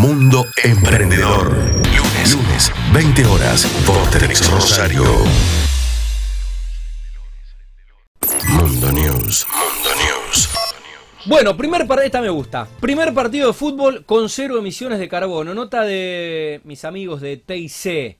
Mundo Emprendedor. Lunes, lunes, 20 horas por Telex Rosario. Mundo News. Mundo News. Bueno, primer partido, esta me gusta. Primer partido de fútbol con cero emisiones de carbono. Nota de mis amigos de TIC.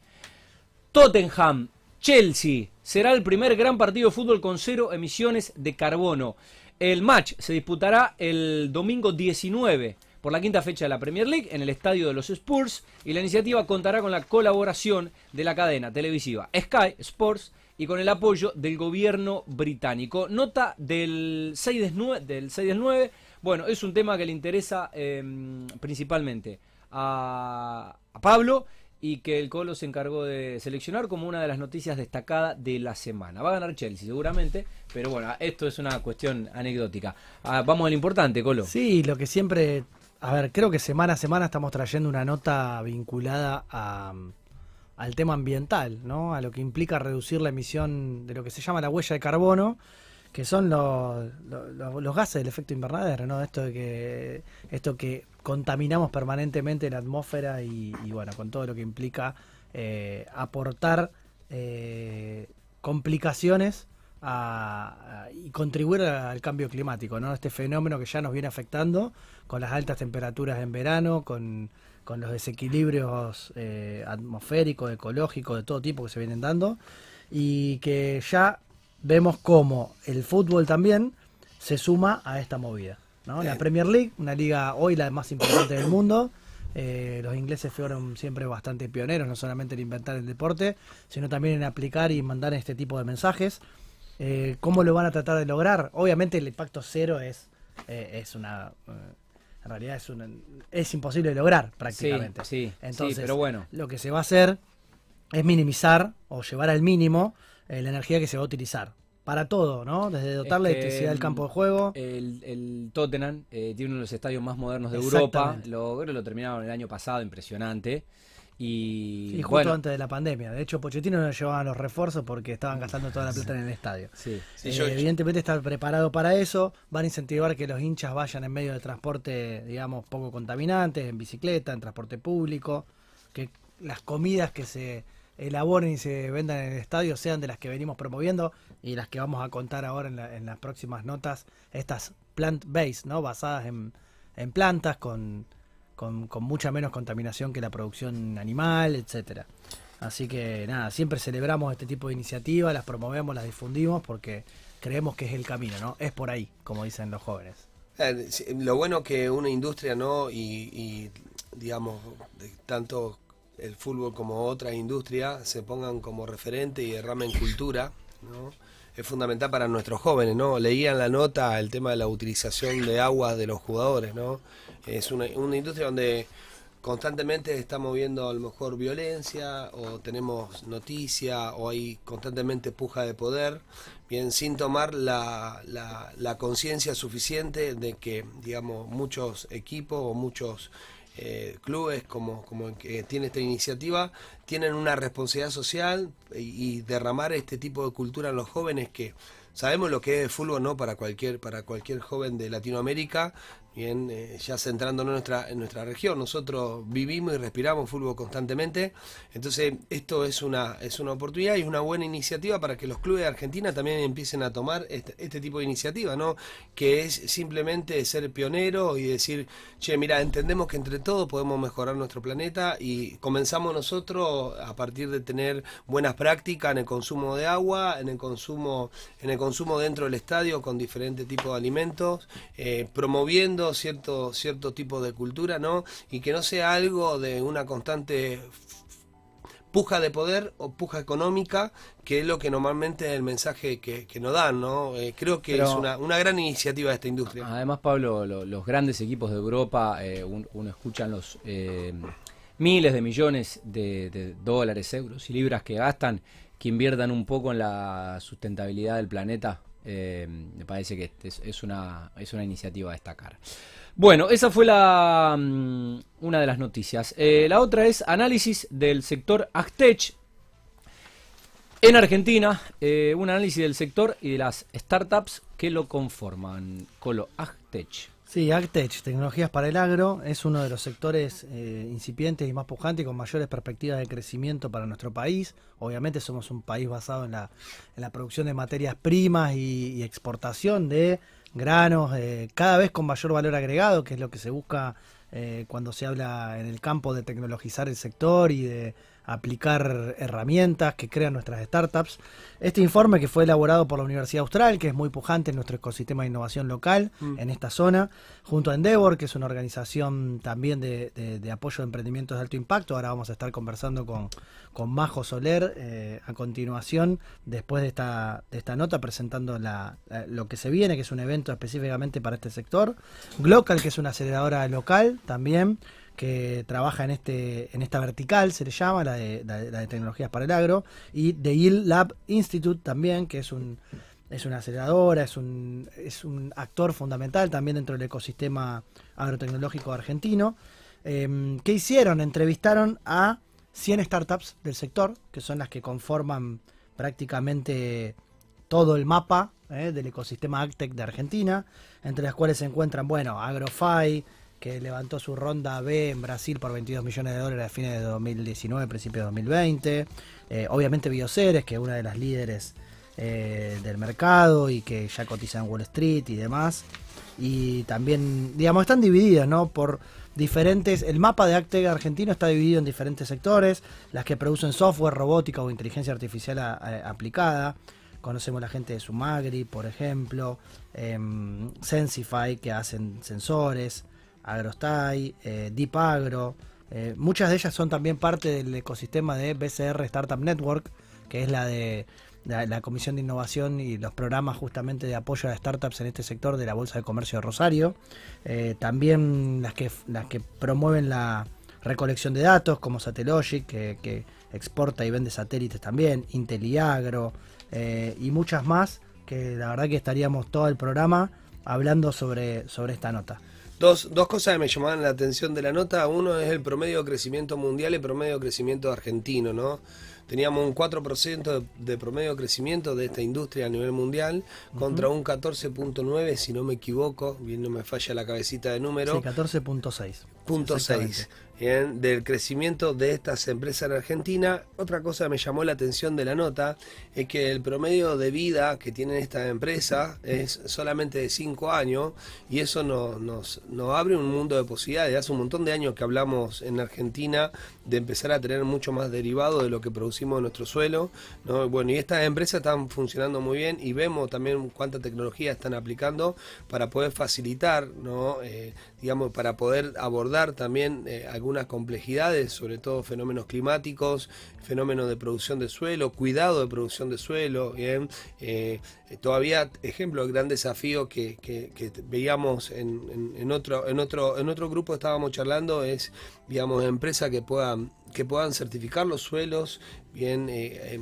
Tottenham, Chelsea. Será el primer gran partido de fútbol con cero emisiones de carbono. El match se disputará el domingo 19 por la quinta fecha de la Premier League en el estadio de los Spurs y la iniciativa contará con la colaboración de la cadena televisiva Sky Sports y con el apoyo del gobierno británico. Nota del 6 del 9, del 6 del 9 bueno, es un tema que le interesa em, principalmente a, a Pablo y que el Colo se encargó de seleccionar como una de las noticias destacadas de la semana. Va a ganar Chelsea seguramente, pero bueno, esto es una cuestión anecdótica. Ah, vamos al importante, Colo. Sí, lo que siempre, a ver, creo que semana a semana estamos trayendo una nota vinculada a, al tema ambiental, ¿no? A lo que implica reducir la emisión de lo que se llama la huella de carbono que son los, gases del efecto invernadero, ¿no? Esto de que esto que contaminamos permanentemente la atmósfera y, y bueno, con todo lo que implica eh, aportar eh, complicaciones a, a, y contribuir al cambio climático, ¿no? Este fenómeno que ya nos viene afectando con las altas temperaturas en verano, con, con los desequilibrios eh, atmosféricos, ecológicos, de todo tipo que se vienen dando y que ya vemos cómo el fútbol también se suma a esta movida. ¿no? La Premier League, una liga hoy la más importante del mundo. Eh, los ingleses fueron siempre bastante pioneros, no solamente en inventar el deporte, sino también en aplicar y mandar este tipo de mensajes. Eh, ¿Cómo lo van a tratar de lograr? Obviamente el impacto cero es, eh, es una... en realidad es, una, es imposible de lograr prácticamente. Sí, sí, Entonces, sí, pero bueno. lo que se va a hacer es minimizar o llevar al mínimo eh, la energía que se va a utilizar. Para todo, ¿no? Desde dotar la Es que electricidad del campo de juego. El, el Tottenham eh, tiene uno de los estadios más modernos de Europa. Lo, lo terminaron el año pasado, impresionante. Y, Sí, justo bueno, antes de la pandemia. De hecho, Pochettino no llevaban los refuerzos porque estaban gastando toda la plata en el estadio. sí. Sí, Eh, yo- evidentemente está preparado para eso. Van a incentivar que los hinchas vayan en medio de transporte, digamos, poco contaminantes, en bicicleta, en transporte público. Que las comidas que se elaboren y se vendan en el estadio sean de las que venimos promoviendo y las que vamos a contar ahora en, la- en las próximas notas. Estas plant-based, ¿no? Basadas en, en plantas con, con, mucha menos contaminación que la producción animal, etcétera. Así que nada, siempre celebramos este tipo de iniciativas, las promovemos, las difundimos porque creemos que es el camino, ¿no? Es por ahí, como dicen los jóvenes. Eh, Lo bueno que una industria, ¿no? Y, digamos, tanto el fútbol como otra industria se pongan como referente y derramen cultura, ¿no? Es fundamental para nuestros jóvenes, ¿no? Leían la nota el tema de la utilización de aguas de los jugadores, ¿no? Es una, una industria donde constantemente estamos viendo a lo mejor violencia o tenemos noticia o hay constantemente puja de poder, bien sin tomar la, la, conciencia suficiente de que, digamos, muchos equipos o muchos eh, clubes como, como el que tiene esta iniciativa tienen una responsabilidad social y, y derramar este tipo de cultura en los jóvenes que sabemos lo que es el fútbol no para cualquier para cualquier joven de Latinoamérica bien eh, ya centrándonos en nuestra en nuestra región. Nosotros vivimos y respiramos fútbol constantemente. Entonces esto es una es una oportunidad y es una buena iniciativa para que los clubes de Argentina también empiecen a tomar este, este tipo de iniciativa no que es simplemente ser pionero y decir che mira entendemos que entre todos podemos mejorar nuestro planeta y comenzamos nosotros a partir de tener buenas prácticas en el consumo de agua en el consumo en el consumo dentro del estadio con diferentes tipos de alimentos eh, promoviendo cierto cierto tipo de cultura no y que no sea algo de una constante puja de poder o puja económica, que es lo que normalmente es el mensaje que, que nos dan, ¿no? Eh, creo que Pero- es una, una gran iniciativa de esta industria. Además, Pablo, lo- los grandes equipos de Europa, eh, un- uno escucha los eh, miles de millones de, de dólares, euros y libras que gastan, que inviertan un poco en la sustentabilidad del planeta. Eh, me parece que es, es una, es una iniciativa a destacar. Bueno, esa fue la mm, una de las noticias. Eh, la otra es análisis del sector Agtech en Argentina. eh, un análisis del sector y de las startups que lo conforman. Colo Agtech. Sí, Agtech, Tecnologías para el Agro, es uno de los sectores eh, incipientes y más pujantes con mayores perspectivas de crecimiento para nuestro país. Obviamente somos un país basado en la, producción de materias primas y, y exportación de granos, eh, cada vez con mayor valor agregado, que es lo que se busca eh, cuando se habla en el campo de tecnologizar el sector y de aplicar herramientas que crean nuestras startups. Este informe que fue elaborado por la Universidad Austral, que es muy pujante en nuestro ecosistema de innovación local Mm. en esta zona, junto a Endeavor, que es una organización también de, de- de apoyo de emprendimientos de alto impacto. Ahora vamos a estar conversando con, con Majo Soler eh, a continuación, después de esta, de esta nota, presentando la- la- lo que se viene, que es un evento específicamente para este sector. Glocal, que es una aceleradora local también que trabaja en este en esta vertical, se le llama, la de, la de- tecnologías para el agro, y The Yield Lab Institute también, que es un es una aceleradora, es un, es un actor fundamental también dentro del ecosistema agrotecnológico argentino. Eh, ¿Qué hicieron? Entrevistaron a 100 startups del sector, que son las que conforman prácticamente todo el mapa eh, del ecosistema AgTech de Argentina, entre las cuales se encuentran, bueno, Agrofy, que levantó su ronda B en Brasil por 22 millones de dólares a fines de 2019, principios de 2020. Eh, obviamente Bioceres, que es una de las líderes eh, del mercado y que ya cotiza en Wall Street y demás. Y también, digamos, están divididas, ¿no? Por diferentes. El mapa de Actec argentino está dividido en diferentes sectores: las que producen software, robótica o inteligencia artificial aplicada. Conocemos la gente de Sumagri, por ejemplo, em, Sensify, que hacen sensores, Agrostai, eh, Deep Agro. eh, muchas de ellas son también parte del ecosistema de BCR Startup Network, que es la de la, Comisión de Innovación y los programas justamente de apoyo a startups en este sector de la Bolsa de Comercio de Rosario. Eh, también las que, las que promueven la recolección de datos, como Satellogic, que, que exporta y vende satélites también, Inteliagro eh, y muchas más, que la verdad que estaríamos todo el programa hablando sobre, sobre esta nota. Dos, dos cosas que me llamaban la atención de la nota. Uno es el promedio de crecimiento mundial y el promedio de crecimiento argentino, ¿no? Teníamos un 4% de, de promedio de crecimiento de esta industria a nivel mundial contra un 14.9, si no me equivoco, bien no me falla la cabecita de número. Sí, 14.6. Punto Exactamente. 6 bien, del crecimiento de estas empresas en Argentina. Otra cosa que me llamó la atención de la nota es que el promedio de vida que tienen estas empresas es solamente de 5 años y eso nos, nos, nos abre un mundo de posibilidades. Hace un montón de años que hablamos en Argentina de empezar a tener mucho más derivado de lo que producimos en nuestro suelo. ¿no? Bueno, y estas empresas están funcionando muy bien y vemos también cuánta tecnología están aplicando para poder facilitar, ¿no? Eh, digamos, para poder abordar también eh, algunas complejidades, sobre todo fenómenos climáticos, fenómenos de producción de suelo, cuidado de producción de suelo, bien, Eh, todavía ejemplo, el gran desafío que, que- veíamos en, en- en otro, en otro, en otro grupo estábamos charlando es, digamos, empresas que puedan, que puedan certificar los suelos, bien, eh, eh,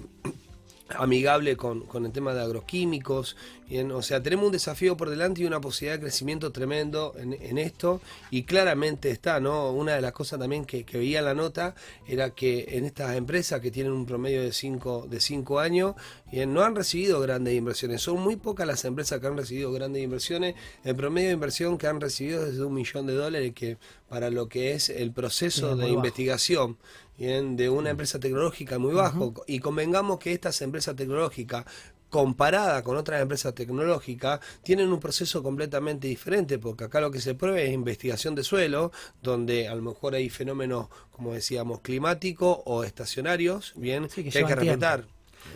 amigable con, con el tema de agroquímicos. Bien, o sea, tenemos un desafío por delante y una posibilidad de crecimiento tremendo en, en esto. Y claramente está, ¿no? Una de las cosas también que, que veía en la nota era que en estas empresas que tienen un promedio de 5 de cinco años, bien, no han recibido grandes inversiones. Son muy pocas las empresas que han recibido grandes inversiones. El promedio de inversión que han recibido es de un millón de dólares, que para lo que es el proceso de bajo. investigación bien, de una empresa tecnológica muy bajo. Y convengamos que estas empresas tecnológicas comparada con otras empresas tecnológicas, tienen un proceso completamente diferente, porque acá lo que se prueba es investigación de suelo, donde a lo mejor hay fenómenos, como decíamos, climáticos o estacionarios, bien, Sí, que que, hay que tiempo.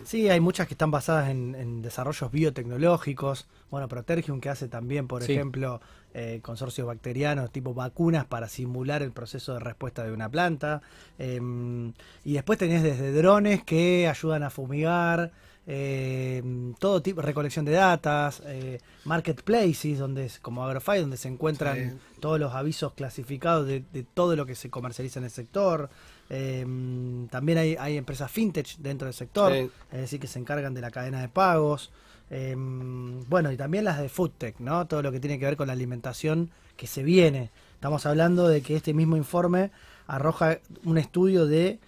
Sí, hay muchas que están basadas en, en desarrollos biotecnológicos. Bueno, Protergium que hace también, por Sí. ejemplo, eh, consorcios bacterianos tipo vacunas para simular el proceso de respuesta de una planta. Em, y después tenés desde drones que ayudan a fumigar, em, todo tipo, recolección de datas, eh, marketplaces, donde es, como Agrofy, donde se encuentran Sí. todos los avisos clasificados de, de todo lo que se comercializa en el sector. Em, también hay, hay empresas fintech dentro del sector, Sí. es decir, que se encargan de la cadena de pagos. Em, bueno, y también las de FoodTech, ¿no? Todo lo que tiene que ver con la alimentación que se viene. Estamos hablando de que este mismo informe arroja un estudio de,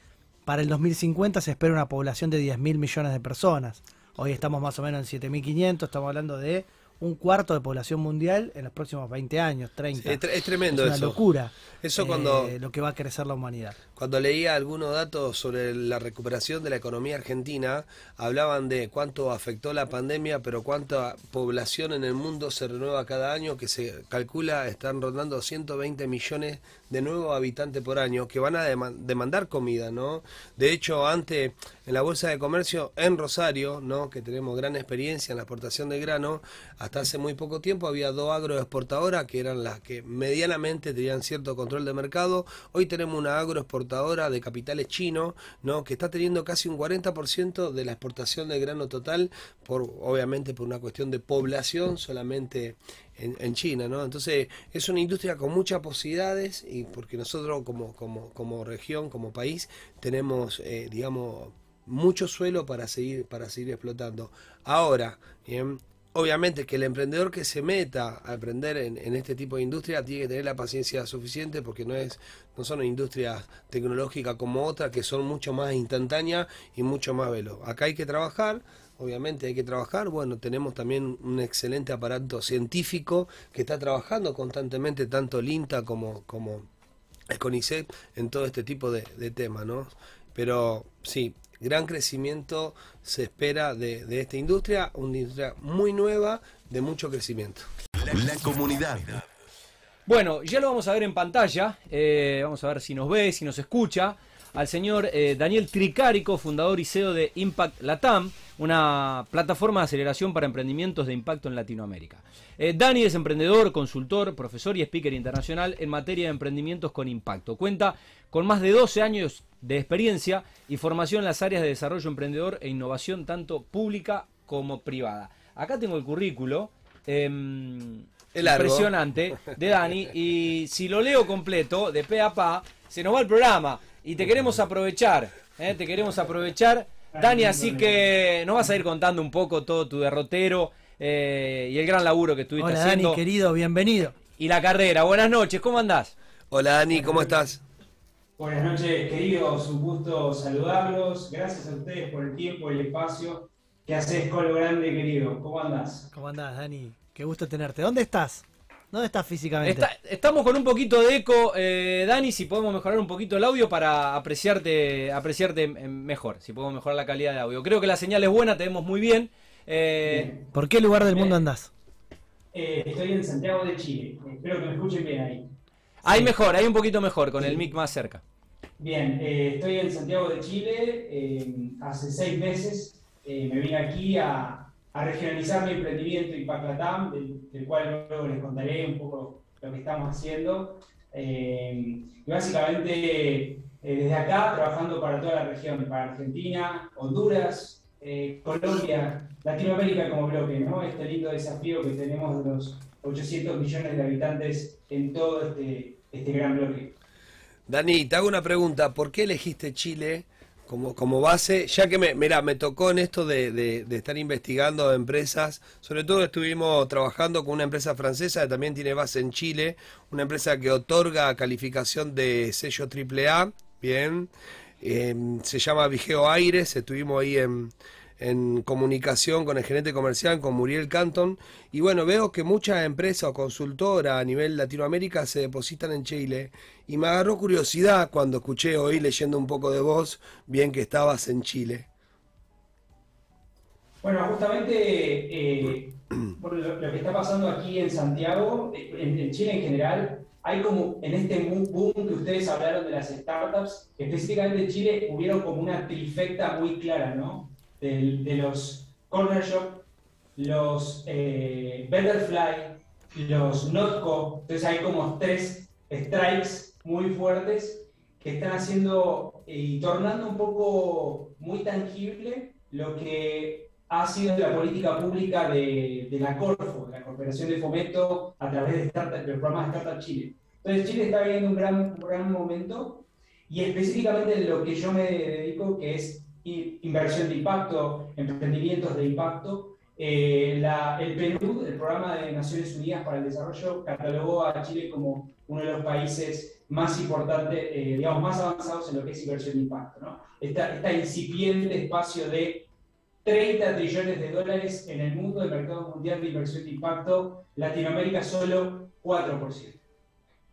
para el 2050 se espera una población de 10 mil millones de personas. Hoy estamos más o menos en 7.500, estamos hablando de un cuarto de población mundial en los próximos 20 años, 30. Sí, es, tre- es tremendo es una eso. locura. Eso eh, cuando- lo que va a crecer la humanidad. Cuando leía algunos datos sobre la recuperación de la economía argentina, hablaban de cuánto afectó la pandemia, pero cuánta población en el mundo se renueva cada año, que se calcula están rondando 120 millones de nuevos habitantes por año que van a deman- demandar comida, ¿no? De hecho, antes en la Bolsa de Comercio en Rosario, ¿no? Que tenemos gran experiencia en la exportación de grano, hasta hace muy poco tiempo había dos agroexportadoras que eran las que medianamente tenían cierto control de mercado. Hoy tenemos una agroexportadora de capitales chinos, ¿no? Que está teniendo casi un 40% de la exportación de grano total, por obviamente por una cuestión de población solamente en, en China, ¿no? Entonces es una industria con muchas posibilidades y porque nosotros como, como, como región, como país, tenemos, eh, digamos, mucho suelo para seguir, para seguir explotando. Ahora, bien, obviamente que el emprendedor que se meta a emprender en, este tipo de industria tiene que tener la paciencia suficiente porque no es no son industrias tecnológicas como otras que son mucho más instantáneas y mucho más veloz. Acá hay que trabajar, obviamente hay que trabajar. Bueno, tenemos también un excelente aparato científico que está trabajando constantemente tanto el INTA como como el CONICET en todo este tipo de, de temas, ¿no? Pero sí, gran crecimiento se espera de, de esta industria, una industria muy nueva, de mucho crecimiento. La comunidad. Bueno, ya lo vamos a ver en pantalla. eh, vamos a ver si nos ve, si nos escucha. Al señor eh, Daniel Tricarico, fundador y CEO de Impact Latam, una plataforma de aceleración para emprendimientos de impacto en Latinoamérica. Eh, Dani es emprendedor, consultor, profesor y speaker internacional en materia de emprendimientos con impacto. Cuenta con más de 12 años de experiencia y formación en las áreas de desarrollo emprendedor e innovación tanto pública como privada. Acá tengo el currículo. em, impresionante de Dani y si lo leo completo de pe a pa se nos va el programa y te queremos aprovechar ¿eh? te queremos aprovechar Dani así que nos vas a ir contando un poco todo tu derrotero eh, y el gran laburo que estuviste Hola haciendo Dani, querido, bienvenido. y la carrera buenas noches ¿cómo andás? Hola Dani, ¿cómo estás? Buenas noches, queridos. Un gusto saludarlos. Gracias a ustedes por el tiempo y el espacio. ¿Qué haces con lo grande, querido? ¿Cómo andás? ¿Cómo andás, Dani? Qué gusto tenerte. ¿Dónde estás? ¿Dónde estás físicamente? Está- estamos con un poquito de eco eh, Dani si podemos mejorar un poquito el audio para apreciarte apreciarte eh, mejor si podemos mejorar la calidad de audio creo que la señal es buena te vemos muy bien Eh, Bien. ¿Por qué lugar del mundo Bien. andás? Eh, estoy en Santiago de Chile. Espero que me escuchen bien ahí. Hay mejor, hay un poquito mejor, con el mic más cerca. Bien, eh, estoy en Santiago de Chile. eh, hace seis meses eh, me vine aquí a, a regionalizar mi emprendimiento Impact Latam, del, del cual luego les contaré un poco lo que estamos haciendo. Eh, y básicamente eh, desde acá trabajando para toda la región, para Argentina, Honduras, eh, Colombia, Latinoamérica como bloque, ¿no? Este lindo desafío que tenemos los 800 millones de habitantes en todo este, este gran bloque. Dani, te hago una pregunta. ¿Por qué elegiste Chile como, como base? Ya que me, mira, me tocó en esto de, de- de estar investigando empresas. Sobre todo estuvimos trabajando con una empresa francesa que también tiene base en Chile. Una empresa que otorga calificación de sello AAA. Bien. Eh, se llama Vigeo Aires. Estuvimos ahí en, en comunicación con el gerente comercial, con Muriel Canton. Y bueno, veo que muchas empresas o consultoras a nivel Latinoamérica se depositan en Chile. Y me agarró curiosidad cuando escuché hoy leyendo un poco de vos, bien que estabas en Chile. Bueno, justamente eh, por lo, que está pasando aquí en Santiago, eh, en, en Chile en general, hay como en este boom que ustedes hablaron de las startups, específicamente en Chile hubieron como una trifecta muy clara, ¿no? Del- De, los corner shop, los eh, Betterfly, los Notco, entonces hay como tres strikes muy fuertes que están haciendo eh, y tornando un poco muy tangible lo que ha sido la política pública de, de la Corfo, la Corporación de Fomento, a través de, Startup- de los programas de Startup Chile. Entonces Chile está viviendo un gran, un gran momento y específicamente en lo que yo me dedico, que es inversión de impacto, emprendimientos de impacto, eh, el PNUD, el Programa de Naciones Unidas para el Desarrollo, catalogó a Chile como uno de los países más importantes, eh, digamos, más avanzados en lo que es inversión de impacto. ¿no? Esta incipiente espacio de 30 trillones de dólares en el mundo del mercado mundial de inversión de impacto, Latinoamérica solo 4%.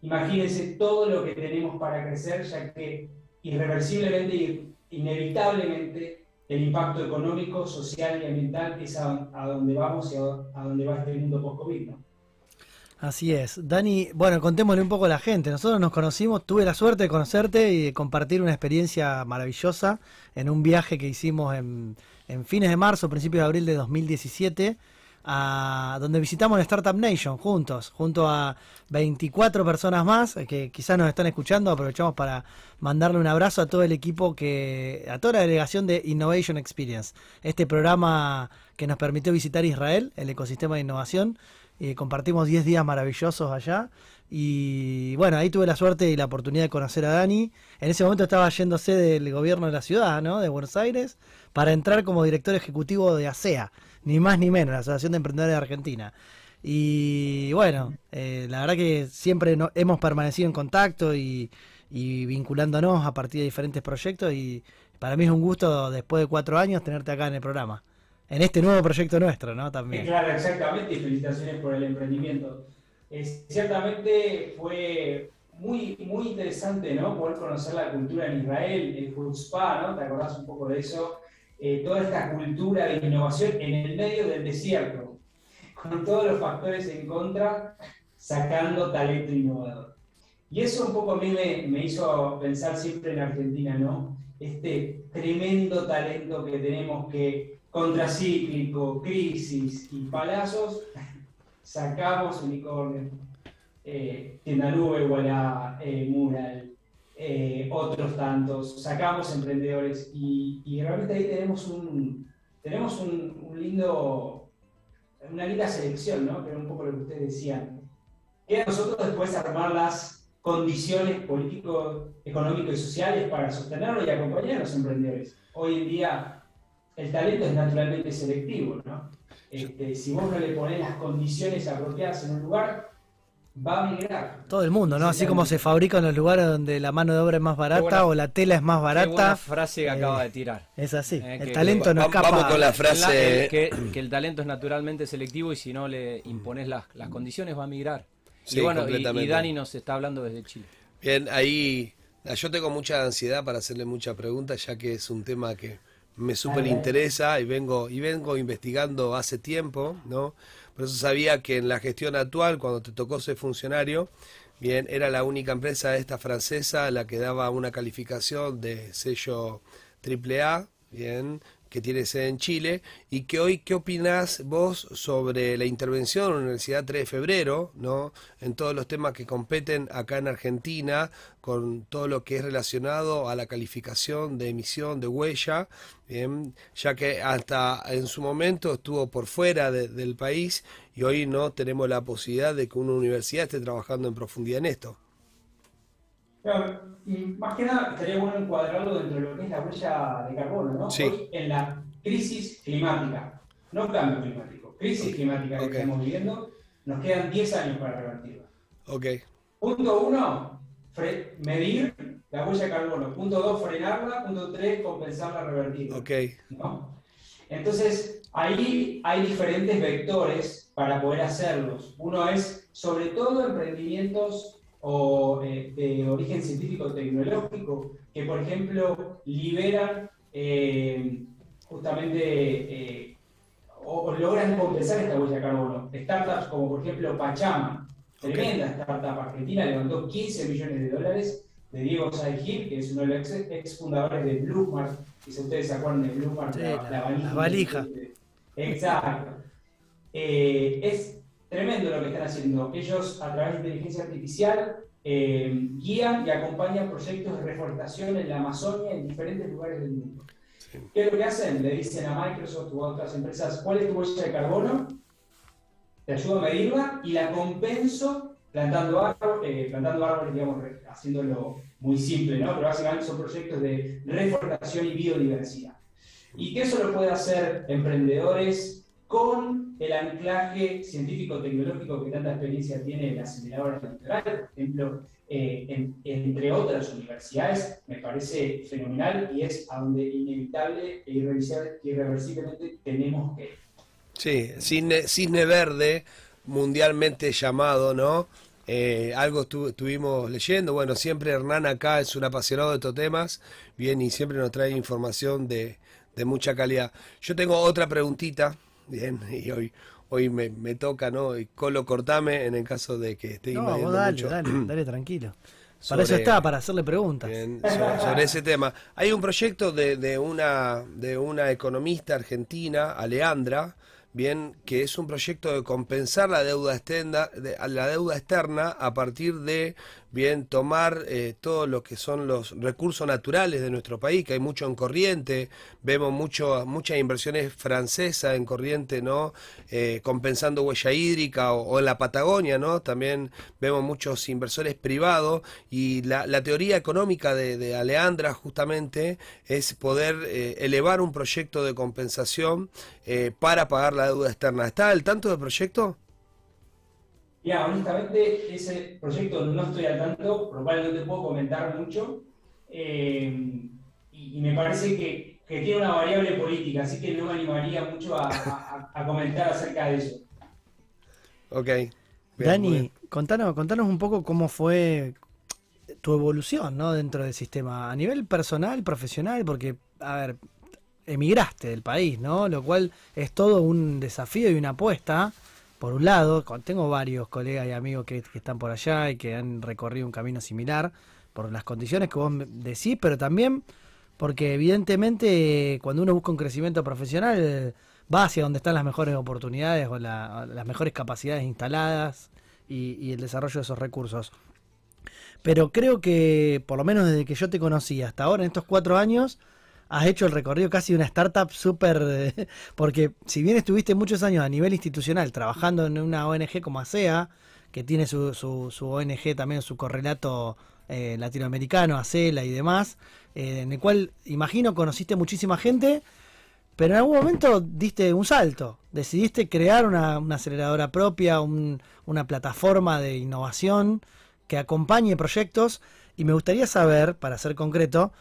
Imagínense todo lo que tenemos para crecer, ya que irreversiblemente inevitablemente el impacto económico, social y ambiental es a, donde vamos y a, donde va este mundo post-COVID. ¿no? Así es. Dani, bueno, contémosle un poco a la gente. Nosotros nos conocimos, tuve la suerte de conocerte y de compartir una experiencia maravillosa en un viaje que hicimos en, en fines de marzo, principios de abril de 2017 a donde visitamos la Startup Nation juntos, junto a 24 personas más que quizás nos están escuchando. Aprovechamos para mandarle un abrazo a todo el equipo que, a toda la delegación de Innovation Experience, este programa que nos permitió visitar Israel, el ecosistema de innovación. y compartimos 10 días maravillosos allá. Y bueno, ahí tuve la suerte y la oportunidad de conocer a Dani. En ese momento estaba yéndose del gobierno de la ciudad, ¿no? De Buenos Aires, para entrar como director ejecutivo de ASEA ni más ni menos, la Asociación de Emprendedores de Argentina. Y bueno, eh, la verdad que siempre hemos permanecido en contacto y, vinculándonos a partir de diferentes proyectos y para mí es un gusto después de cuatro años tenerte acá en el programa, en este nuevo proyecto nuestro, ¿no? También. Claro, exactamente, y felicitaciones por el emprendimiento. ciertamente fue muy, muy interesante, ¿no? Poder conocer la cultura en Israel, el Spa, ¿no? ¿Te acordás un poco de eso? Eh, toda esta cultura de innovación en el medio del desierto, con todos los factores en contra, sacando talento innovador. Y eso un poco a mí me, hizo pensar siempre en Argentina, ¿no? Este tremendo talento que tenemos que, contracíclico, crisis y palazos, sacamos unicornio. Eh, Tienda Nube, eh, Mural, eh, otros tantos, sacamos emprendedores y, realmente ahí tenemos un, tenemos un, lindo, una linda selección, ¿no? que era un poco lo que ustedes decían. Queda nosotros después armar las condiciones políticos, económicos y sociales para sostenerlo y acompañar a los emprendedores. Hoy en día el talento es naturalmente selectivo, ¿no? Este, si vos no le pones las condiciones apropiadas en un lugar, va a migrar. Todo el mundo, ¿no? Así como se fabrica en los lugares donde la mano de obra es más barata o la tela es más barata. Qué buena frase que acaba de tirar. Es así. Eh, el talento no escapa. Vamos con la frase. que, el talento es naturalmente selectivo y si no le impones las, condiciones va a migrar. y bueno, y, Dani nos está hablando desde Chile. Bien, ahí yo tengo mucha ansiedad para hacerle muchas preguntas ya que es un tema que me súper interesa y vengo, y vengo investigando hace tiempo, ¿no? Por eso sabía que en la gestión actual, cuando te tocó ser funcionario, bien, era la única empresa esta francesa la que daba una calificación de sello AAA, bien, que tiene sede en Chile, y que hoy, ¿qué opinás vos sobre la intervención de la Universidad 3 de Febrero, ¿no? en todos los temas que competen acá en Argentina, con todo lo que es relacionado a la calificación de emisión de huella, bien, ya que hasta en su momento estuvo por fuera del país y hoy no tenemos la posibilidad de que una universidad esté trabajando en profundidad en esto. Claro, y más que nada sería bueno encuadrarlo dentro de lo que es la huella de carbono, ¿no? Sí. en la crisis climática, no cambio climático, crisis climática que estamos viviendo, nos quedan 10 años para revertirla. Ok. Punto uno, medir la huella de carbono. Punto dos, frenarla. Punto tres, compensarla, revertirla. Ok. Entonces, ahí hay diferentes vectores para poder hacerlos. Uno es, sobre todo, emprendimientos o eh, de origen científico-tecnológico, que por ejemplo liberan eh, justamente eh, o, logran compensar esta huella de carbono. Startups como por ejemplo Pachama, tremenda startup argentina, levantó 15 millones de dólares de Diego Saigil, que es uno de los ex, fundadores de Bloomberg, si ustedes se acuerdan de Bloomberg, la, valija. Exacto. es Tremendo lo que están haciendo. Ellos, a través de inteligencia artificial, eh, guían y acompañan proyectos de reforestación en la Amazonia en diferentes lugares del mundo. ¿Qué es lo que hacen? Le dicen a Microsoft u a otras empresas, ¿cuál es tu huella de carbono? Te ayudo a medirla y la compenso plantando árboles, eh, plantando árboles digamos, haciéndolo muy simple, ¿no? Pero básicamente son proyectos de reforestación y biodiversidad. Y que eso lo puede hacer emprendedores con el anclaje científico-tecnológico que tanta experiencia tiene el acelerador natural, por ejemplo, eh, entre otras universidades, me parece fenomenal y es a donde inevitable e irreversiblemente tenemos que Sí, Cisne, Verde, mundialmente llamado, ¿no? Eh, algo estuvimos leyendo. Bueno, siempre Hernán acá es un apasionado de estos temas, bien, y siempre nos trae información de mucha calidad. Yo tengo otra preguntita, bien, y hoy, hoy me, me toca, ¿no? Y Colo, cortame en el caso de que esté No, vos dale, dale, dale, tranquilo. para eso está, para hacerle preguntas. sobre, ese tema. Hay un proyecto de, de, una, de una economista argentina, Aleandra, bien, que es un proyecto de compensar la deuda externa, la deuda externa a partir de bien tomar eh, todo lo que son los recursos naturales de nuestro país, que hay mucho en corriente, vemos mucho, muchas inversiones francesas en corriente, ¿no? Eh, compensando huella hídrica o, en la Patagonia, ¿no? También vemos muchos inversores privados y la, teoría económica de, Aleandra justamente es poder eh, elevar un proyecto de compensación para pagar la deuda externa. ¿Está al tanto del proyecto? Ya, honestamente, ese proyecto no estoy al tanto, por lo cual no te puedo comentar mucho. Eh, y, me parece que, tiene una variable política, así que no me animaría mucho a, comentar acerca de eso. Ok. Dani, contanos, contanos un poco cómo fue tu evolución ¿no? dentro del sistema, a nivel personal, profesional, porque, a ver, emigraste del país, ¿no? Lo cual es todo un desafío y una apuesta por un lado, tengo varios colegas y amigos que, están por allá y que han recorrido un camino similar por las condiciones que vos decís, pero también porque evidentemente cuando uno busca un crecimiento profesional va hacia donde están las mejores oportunidades o las mejores capacidades instaladas y, el desarrollo de esos recursos. Pero creo que, por lo menos desde que yo te conocí hasta ahora, en estos cuatro años, has hecho el recorrido casi de una startup súper... Eh, porque si bien estuviste muchos años a nivel institucional trabajando en una ONG como ASEA, que tiene su, su, ONG también, su correlato eh, latinoamericano, ACELA y demás, eh, en el cual imagino conociste muchísima gente, pero en algún momento diste un salto, decidiste crear una, aceleradora propia, una plataforma de innovación que acompañe proyectos. Y me gustaría saber, para ser concreto,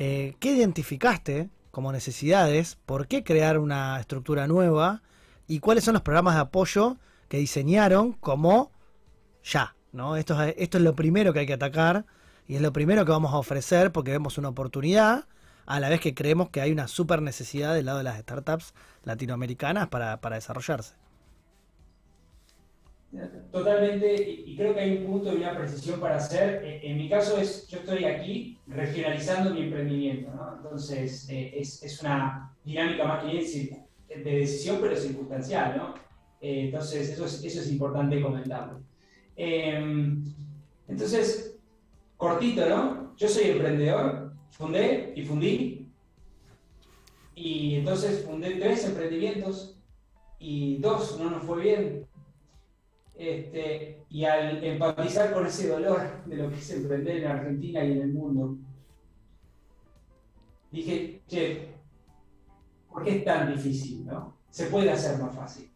eh, ¿qué identificaste como necesidades? ¿Por qué crear una estructura nueva? ¿Y cuáles son los programas de apoyo que diseñaron como ya? ¿no? Esto, es, esto es lo primero que hay que atacar y es lo primero que vamos a ofrecer porque vemos una oportunidad a la vez que creemos que hay una super necesidad del lado de las startups latinoamericanas para desarrollarse. Totalmente, y creo que hay un punto y una precisión para hacer. Eh, en mi caso es, yo estoy aquí regionalizando mi emprendimiento, ¿no? Entonces eh, es, es, una dinámica más que de decisión, pero circunstancial, ¿no? Eh, entonces eso es, eso es importante comentarlo. Em, entonces, cortito, ¿no? Yo soy emprendedor, fundé y fundí, y entonces fundé tres emprendimientos y dos no nos fue bien este, y al empatizar con ese dolor de lo que es emprender en Argentina y en el mundo, dije, che, ¿por qué es tan difícil? No? Se puede hacer más fácil.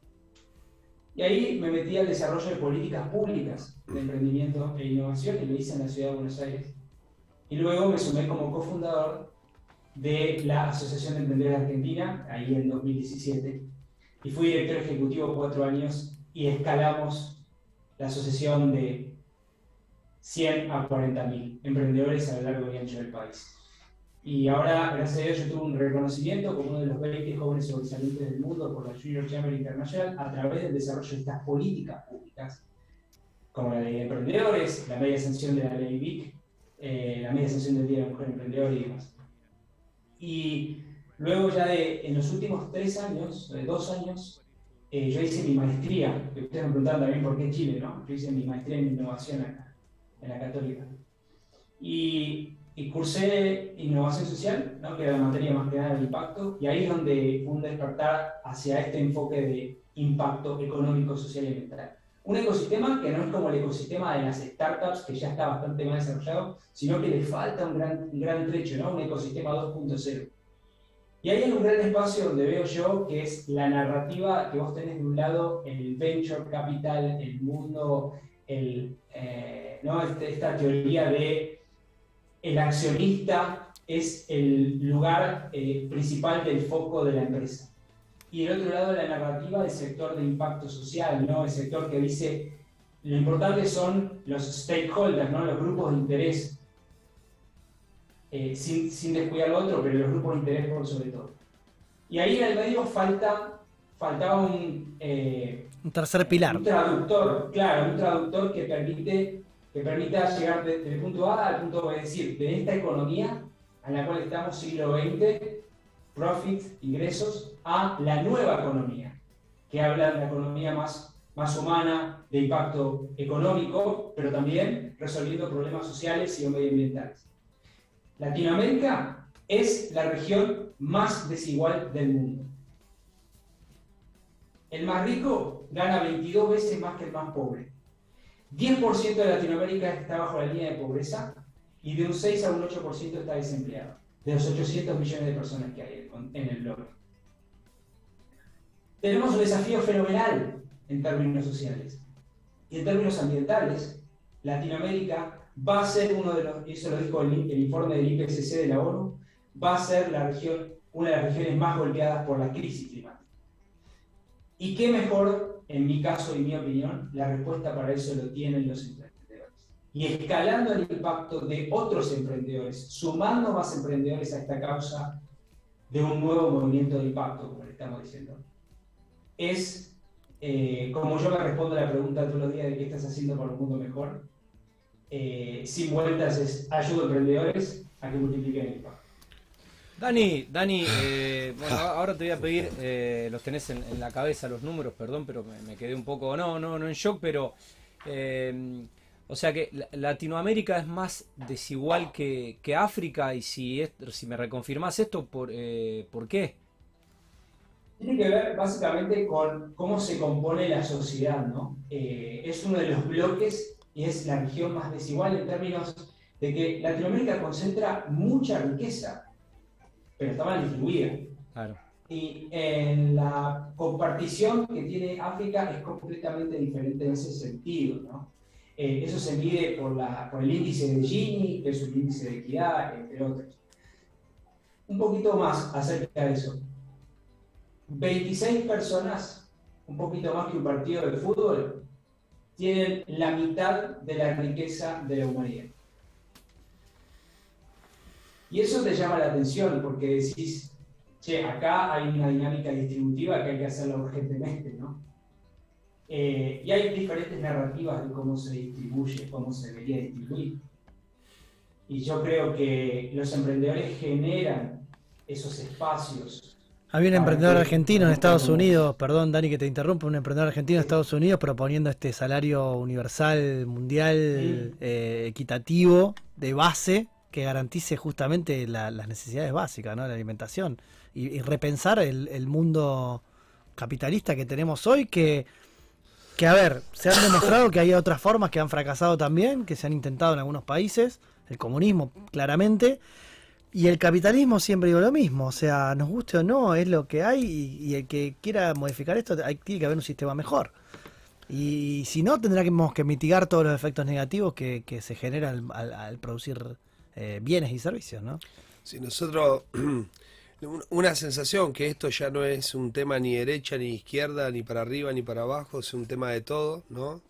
Y ahí me metí al desarrollo de políticas públicas de emprendimiento e innovación y lo hice en la ciudad de Buenos Aires. Y luego me sumé como cofundador de la Asociación de Emprendedores de Argentina, ahí en 2017, y fui director ejecutivo cuatro años y escalamos la asociación de 100 a 40 mil emprendedores a lo largo y ancho del país. Y ahora, gracias a Dios, yo tuve un reconocimiento como uno de los 20 jóvenes sobresalientes del mundo por la Junior Chamber International a través del desarrollo de estas políticas públicas, como la ley de emprendedores, la media sanción de la ley BIC, eh, la media sanción del Día de la Mujer Emprendedora y demás. Y luego ya de, en los últimos tres años, de dos años, eh, yo hice mi maestría, que ustedes me preguntaban también por qué Chile, ¿no? Yo hice mi maestría en innovación acá, en la Católica. Y, cursé innovación social, ¿no? que era la materia más que nada del impacto, y ahí es donde fue un despertar hacia este enfoque de impacto económico, social y ambiental. Un ecosistema que no es como el ecosistema de las startups, que ya está bastante más desarrollado, sino que le falta un gran, un gran trecho, ¿no? un ecosistema 2.0. Y ahí hay un gran espacio donde veo yo que es la narrativa que vos tenés de un lado, el venture capital, el mundo, el, eh, ¿no? Este, esta teoría de el accionista es el lugar eh, principal del foco de la empresa. Y el otro lado, la narrativa del sector de impacto social, ¿no? el sector que dice lo importante son los stakeholders, ¿no? los grupos de interés, eh, sin, sin, descuidar lo otro, pero los grupos de interés por sobre todo. Y ahí en el medio falta, faltaba un, eh, un tercer pilar. Un traductor, claro, un traductor que, permite, que permita llegar del punto A al punto B, es decir, de esta economía en la cual estamos siglo XX, profit, ingresos, a la nueva economía, que habla de la economía más, más humana, de impacto económico, pero también resolviendo problemas sociales y medioambientales. Latinoamérica es la región más desigual del mundo. El más rico gana 22 veces más que el más pobre. 10% de Latinoamérica está bajo la línea de pobreza y de un 6 a un 8% está desempleado, de los 800 millones de personas que hay en el bloque. Tenemos un desafío fenomenal en términos sociales. Y en términos ambientales, Latinoamérica va a ser uno de los, y eso lo dijo el, el informe del IPCC de la ONU, va a ser la región, una de las regiones más golpeadas por la crisis climática. Y qué mejor, en mi caso y mi opinión, la respuesta para eso lo tienen los emprendedores. Y escalando el impacto de otros emprendedores, sumando más emprendedores a esta causa de un nuevo movimiento de impacto, como le estamos diciendo, es eh, como yo me respondo a la pregunta todos los días de qué estás haciendo para un mundo mejor, eh, sin vueltas es ayudo a emprendedores a que multipliquen el impacto. Dani, Dani, eh, bueno, ahora te voy a pedir, los tenés en, la cabeza los números, perdón, pero me, quedé un poco, no, no, no en shock, pero, o sea que Latinoamérica es más desigual que, que África y si, es, si me reconfirmás esto, ¿por, ¿por qué? tiene que ver básicamente con cómo se compone la sociedad, ¿no? Eh, es uno de los bloques y es la región más desigual en términos de que Latinoamérica concentra mucha riqueza, pero está mal distribuida. Y en la compartición que tiene África es completamente diferente en ese sentido, ¿no? Eh, eso se mide por, la, por el índice de Gini, que es un índice de equidad, entre otros. Un poquito más acerca de eso. 26 personas, un poquito más que un partido de fútbol, tienen la mitad de la riqueza de la humanidad. Y eso te llama la atención porque decís, che, acá hay una dinámica distributiva que hay que hacerla urgentemente, ¿no? Eh, y hay diferentes narrativas de cómo se distribuye, cómo se debería distribuir. Y yo creo que los emprendedores generan esos espacios había un emprendedor argentino en Estados Unidos, perdón Dani que te interrumpa, un emprendedor argentino en Estados Unidos proponiendo este salario universal, mundial, eh, equitativo, de base, que garantice justamente las necesidades básicas, ¿no? la alimentación, y, repensar el, mundo capitalista que tenemos hoy, que, que, a ver, se han demostrado que hay otras formas que han fracasado también, que se han intentado en algunos países, el comunismo claramente, y el capitalismo siempre digo lo mismo, o sea, nos guste o no, es lo que hay y, el que quiera modificar esto, hay, tiene que haber un sistema mejor. Y si no, tendremos que mitigar todos los efectos negativos que, se generan al, producir eh, bienes y servicios, ¿no? Si nosotros, una sensación que esto ya no es un tema ni derecha ni izquierda, ni para arriba ni para abajo, es un tema de todo, ¿no?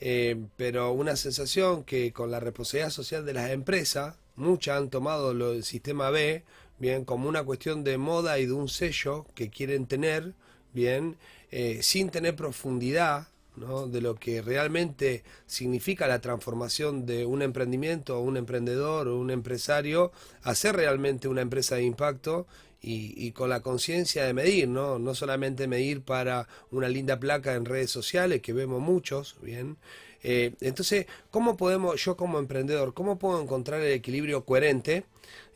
Eh, pero una sensación que con la responsabilidad social de las empresas, muchas han tomado del sistema B, bien, como una cuestión de moda y de un sello que quieren tener, bien, eh, sin tener profundidad ¿no? de lo que realmente significa la transformación de un emprendimiento un emprendedor o un empresario a ser realmente una empresa de impacto y, y con la conciencia de medir, ¿no? no solamente medir para una linda placa en redes sociales, que vemos muchos, bien, eh, entonces, ¿cómo podemos, yo como emprendedor, cómo puedo encontrar el equilibrio coherente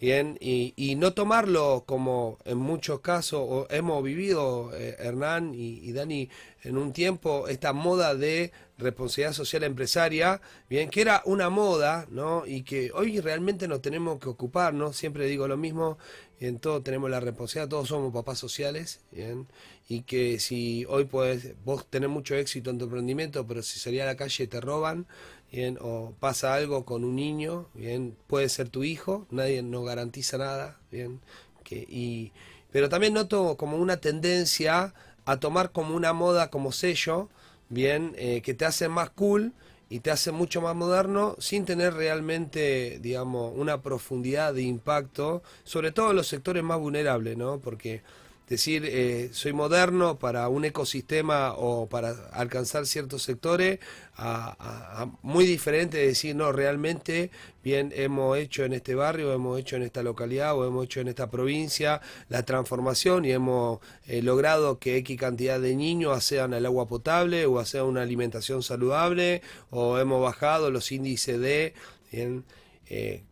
Bien, y, no tomarlo como en muchos casos hemos vivido, eh, Hernán y, y Dani, en un tiempo, esta moda de responsabilidad social empresaria, bien, que era una moda, ¿no? Y que hoy realmente nos tenemos que ocupar, ¿no? Siempre digo lo mismo, en todo tenemos la responsabilidad, todos somos papás sociales, bien, y que si hoy puedes, vos tenés mucho éxito en tu emprendimiento, pero si salís a la calle te roban, bien, o pasa algo con un niño, bien, puede ser tu hijo, nadie nos garantiza nada, bien, que, y, pero también noto como una tendencia a tomar como una moda como sello, bien, eh, que te hace más cool y te hace mucho más moderno sin tener realmente, digamos, una profundidad de impacto, sobre todo en los sectores más vulnerables, ¿no? Porque decir eh, soy moderno para un ecosistema o para alcanzar ciertos sectores, a, muy diferente de decir, no, realmente bien hemos hecho en este barrio, hemos hecho en esta localidad o hemos hecho en esta provincia la transformación y hemos eh, logrado que X cantidad de niños accedan al agua potable o accedan una alimentación saludable o hemos bajado los índices de... bien, eh,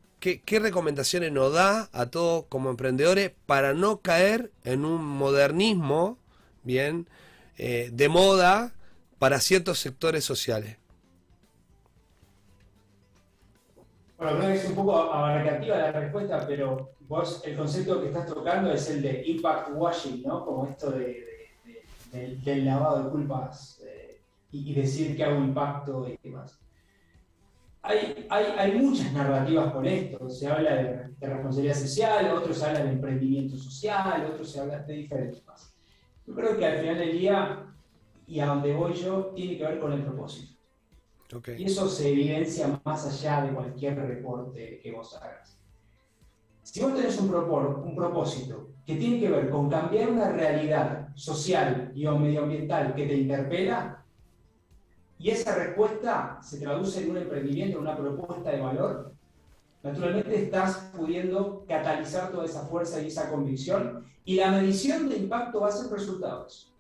¿Qué, recomendaciones nos da a todos como emprendedores para no caer en un modernismo, bien, eh, de moda para ciertos sectores sociales? Bueno, creo que es un poco abarcativa la respuesta, pero vos el concepto que estás tocando es el de impact washing, ¿no? Como esto de, de- de- del, del lavado de culpas eh, y, y decir que hago impacto y demás. Hay, hay, hay muchas narrativas con esto. Se habla de, de responsabilidad social, otros hablan de emprendimiento social, otros se habla de diferentes cosas. Yo creo que al final del día, y a donde voy yo, tiene que ver con el propósito. Ok. Y eso se evidencia más allá de cualquier reporte que vos hagas. Si vos tenés un, propor- un propósito que tiene que ver con cambiar una realidad social y o medioambiental que te interpela, y esa respuesta se traduce en un emprendimiento, en una propuesta de valor, naturalmente estás pudiendo catalizar toda esa fuerza y esa convicción, y la medición de impacto va a ser resultados.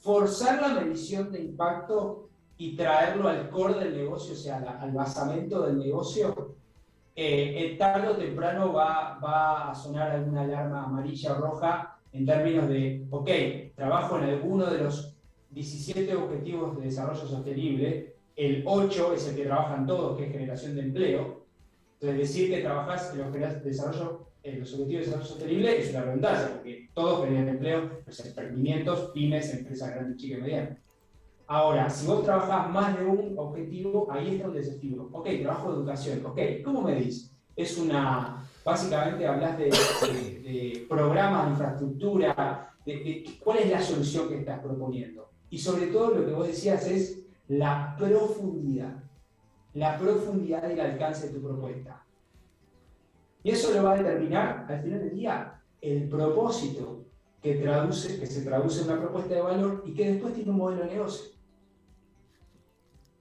Forzar la medición de impacto y traerlo al core del negocio, o sea, al basamento del negocio, eh, eh, tarde o temprano va, va a sonar alguna alarma amarilla o roja en términos de, ok, trabajo en alguno de los 17 objetivos de desarrollo sostenible, el 8 es el que trabajan todos, que es generación de empleo. Entonces, decir que trabajas en los, desarrollo, en los objetivos de desarrollo sostenible es una redundancia, porque todos generan empleo, los emprendimientos, pymes, empresas grandes, chicas y medianas. Ahora, si vos trabajás más de un objetivo, ahí está un desafío. Ok, trabajo de educación. Ok, ¿cómo medís? Es una. Básicamente hablas de, programas de infraestructura, cuál es la solución que estás proponiendo. Y sobre todo lo que vos decías es la profundidad. La profundidad y el alcance de tu propuesta. Y eso lo va a determinar al final del día el propósito que, traduce, que se traduce en una propuesta de valor y que después tiene un modelo de negocio.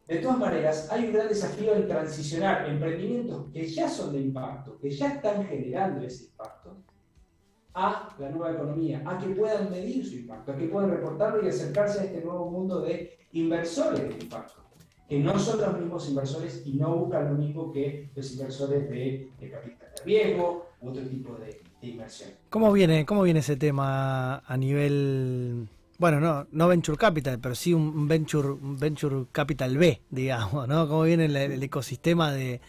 De todas maneras, hay un gran desafío en transicionar emprendimientos que ya son de impacto, que ya están generando ese impacto, a la nueva economía, a que puedan medir su impacto, a que puedan reportarlo y acercarse a este nuevo mundo de inversores de impacto, que no son los mismos inversores y no buscan lo mismo que los inversores de, capital de riesgo u otro tipo de, inversión. ¿Cómo viene, ¿Cómo viene ese tema a nivel, bueno, no, no venture capital, pero sí un venture, venture capital B, digamos, ¿no? ¿Cómo viene el, ecosistema de,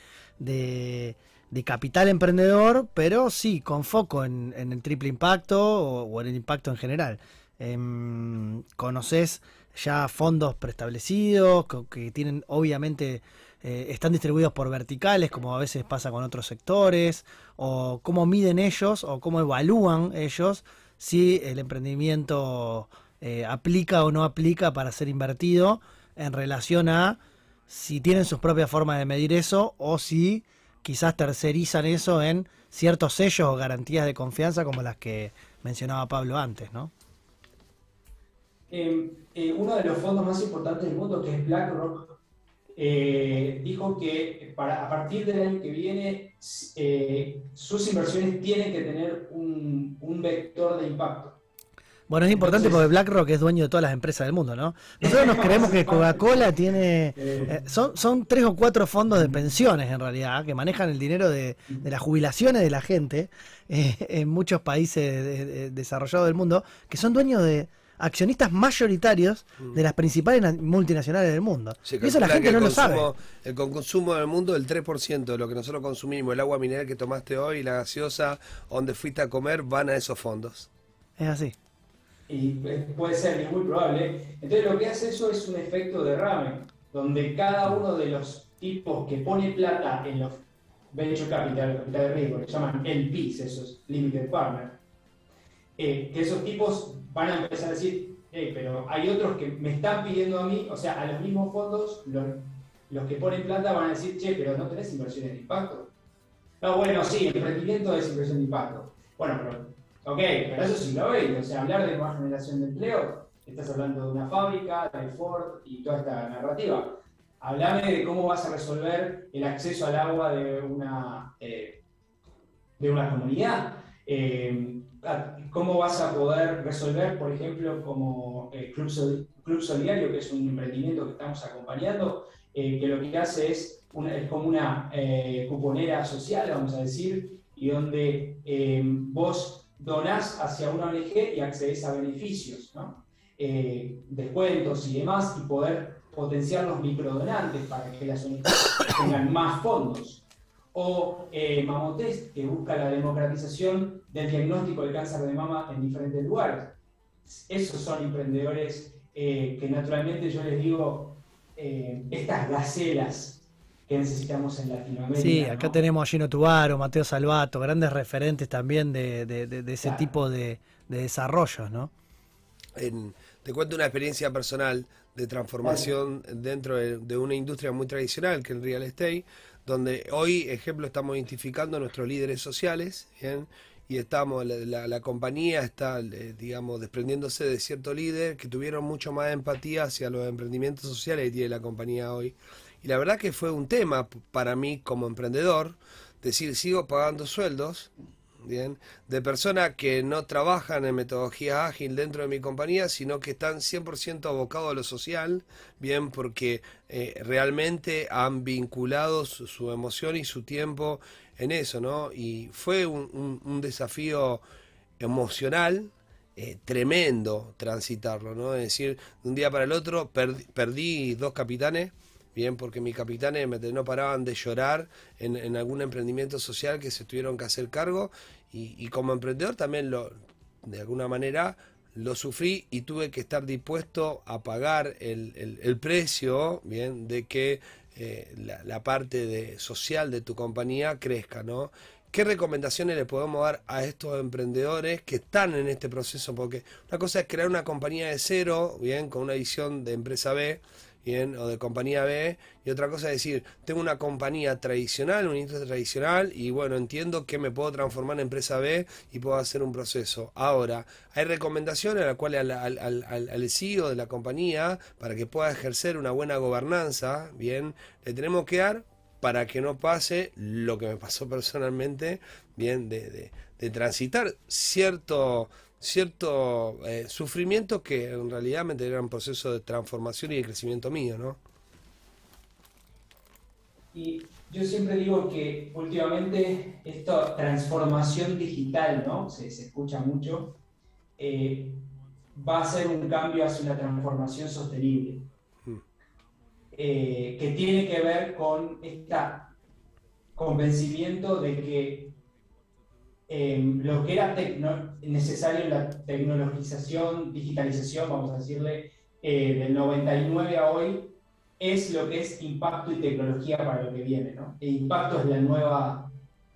de capital emprendedor, pero sí con foco en, el triple impacto o, en el impacto en general? Em, ¿Conoces ya fondos preestablecidos que tienen obviamente eh, están distribuidos por verticales, como a veces pasa con otros sectores, o cómo miden ellos o cómo evalúan ellos si el emprendimiento eh, aplica o no aplica para ser invertido en relación a si tienen sus propias formas de medir eso o si quizás tercerizan eso en ciertos sellos o garantías de confianza como las que mencionaba Pablo antes, ¿no? Eh, eh, uno de los fondos más importantes del mundo, que es BlackRock, eh, dijo que a partir del año que viene eh, sus inversiones tienen que tener un vector de impacto. Bueno, es importante porque BlackRock es dueño de todas las empresas del mundo, ¿no? Nosotros nos creemos que Coca-Cola tiene... eh, son, son tres o cuatro fondos de pensiones en realidad, que manejan el dinero de, de las jubilaciones de la gente eh, en muchos países de- de- desarrollados del mundo, que son dueños de accionistas mayoritarios de las principales na- multinacionales del mundo. Y eso la gente no lo sabe. El consumo del mundo, el 3% de lo que nosotros consumimos, el agua mineral que tomaste hoy, la gaseosa, donde fuiste a comer, van a esos fondos. Es así. Y eh, puede ser, muy probable. Entonces lo que hace eso es un efecto derrame, donde cada uno de los tipos que pone plata en los venture capital, capital de riesgo, que llaman LPs, esos limited partner, eh, que esos tipos van a empezar a decir, "Hey, pero hay otros que me están pidiendo a mí, o sea, a los mismos fondos, los, los que ponen plata van a decir, che, pero no tenés inversiones de impacto. No, bueno, sí, emprendimiento es inversión de impacto. Bueno, pero Ok, pero eso sí lo veis, o sea, hablar de nueva generación de empleo, estás hablando de una fábrica, de Ford y toda esta narrativa. Hablame de cómo vas a resolver el acceso al agua de una, eh, de una comunidad. Eh, ¿Cómo vas a poder resolver, por ejemplo, como eh, Club, Sol- Club Solidario, que es un emprendimiento que estamos acompañando, eh, que lo que hace es, es como una cuponera social, vamos a decir, y donde vos donás hacia una ONG y accedes a beneficios. Eh, descuentos y demás, y poder potenciar los microdonantes para que las ONG tengan más fondos. O eh, Mamotest, que busca la democratización del diagnóstico del cáncer de mama en diferentes lugares. Esos son emprendedores eh, que naturalmente yo les digo, eh, estas gacelas que necesitamos en Latinoamérica. Sí, acá ¿no? tenemos a Gino Tubaro, Mateo Salvato, grandes referentes también de, de- de- de ese Claro. tipo de, de desarrollos, ¿no? En- te cuento una experiencia personal de transformación dentro de, de una industria muy tradicional que es el real estate, donde hoy, ejemplo, estamos identificando a nuestros líderes sociales, ¿bien? y estamos, la, la- la compañía está, eh, digamos, desprendiéndose de cierto líder que tuvieron mucho más empatía hacia los emprendimientos sociales que tiene la compañía hoy. Y la verdad que fue un tema para mí como emprendedor, decir, sigo pagando sueldos, Bien, de personas que no trabajan en metodología ágil dentro de mi compañía, sino que están 100% abocados a lo social, bien, porque eh, realmente han vinculado su, emoción y su tiempo en eso, ¿no? Y fue un, desafío emocional eh, tremendo transitarlo, ¿no? Es decir, de un día para el otro perdí dos capitanes, bien, porque mis capitanes no paraban de llorar en, algún emprendimiento social que se tuvieron que hacer cargo y, como emprendedor también lo, de alguna manera lo sufrí y tuve que estar dispuesto a pagar el, el- el precio, bien, de que eh, la, la parte de, social de tu compañía crezca, ¿no? ¿Qué recomendaciones le podemos dar a estos emprendedores que están en este proceso? Porque una cosa es crear una compañía de cero, bien, con una visión de empresa B, bien, o de compañía B, y otra cosa es decir, tengo una compañía tradicional, una industria tradicional, y bueno, entiendo que me puedo transformar en empresa B y puedo hacer un proceso. Ahora, hay recomendaciones a las cuales al, CEO de la compañía, para que pueda ejercer una buena gobernanza, bien, le tenemos que dar para que no pase lo que me pasó personalmente, bien, de, de- de transitar cierto, cierto eh, sufrimiento que en realidad me tenían un proceso de transformación y de crecimiento mío, ¿no? Y yo siempre digo que últimamente esta transformación digital, ¿no? Se, se escucha mucho, eh, va a ser un cambio hacia una transformación sostenible. Mm. Eh, que tiene que ver con este convencimiento de que eh, lo que era necesario la tecnologización, digitalización, vamos a decirle, eh, del 99 a hoy, es lo que es impacto y tecnología para lo que viene, ¿no? El impacto es la nueva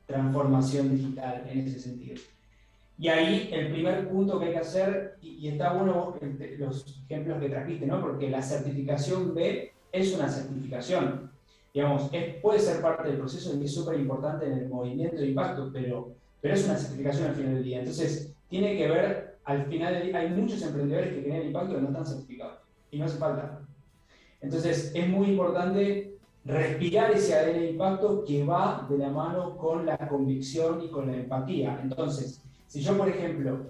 transformación digital en ese sentido. Y ahí el primer punto que hay que hacer, y, y está bueno vos que te- los ejemplos que trajiste, ¿no? Porque la certificación B es una certificación. Digamos, es- puede ser parte del proceso y es súper importante en el movimiento de impacto, pero, pero es una certificación al final del día. Entonces, tiene que ver, al final del día, hay muchos emprendedores que generan impacto que no están certificados. Y no hace falta. Entonces, es muy importante respirar ese ADN de impacto que va de la mano con la convicción y con la empatía. Entonces, si yo, por ejemplo,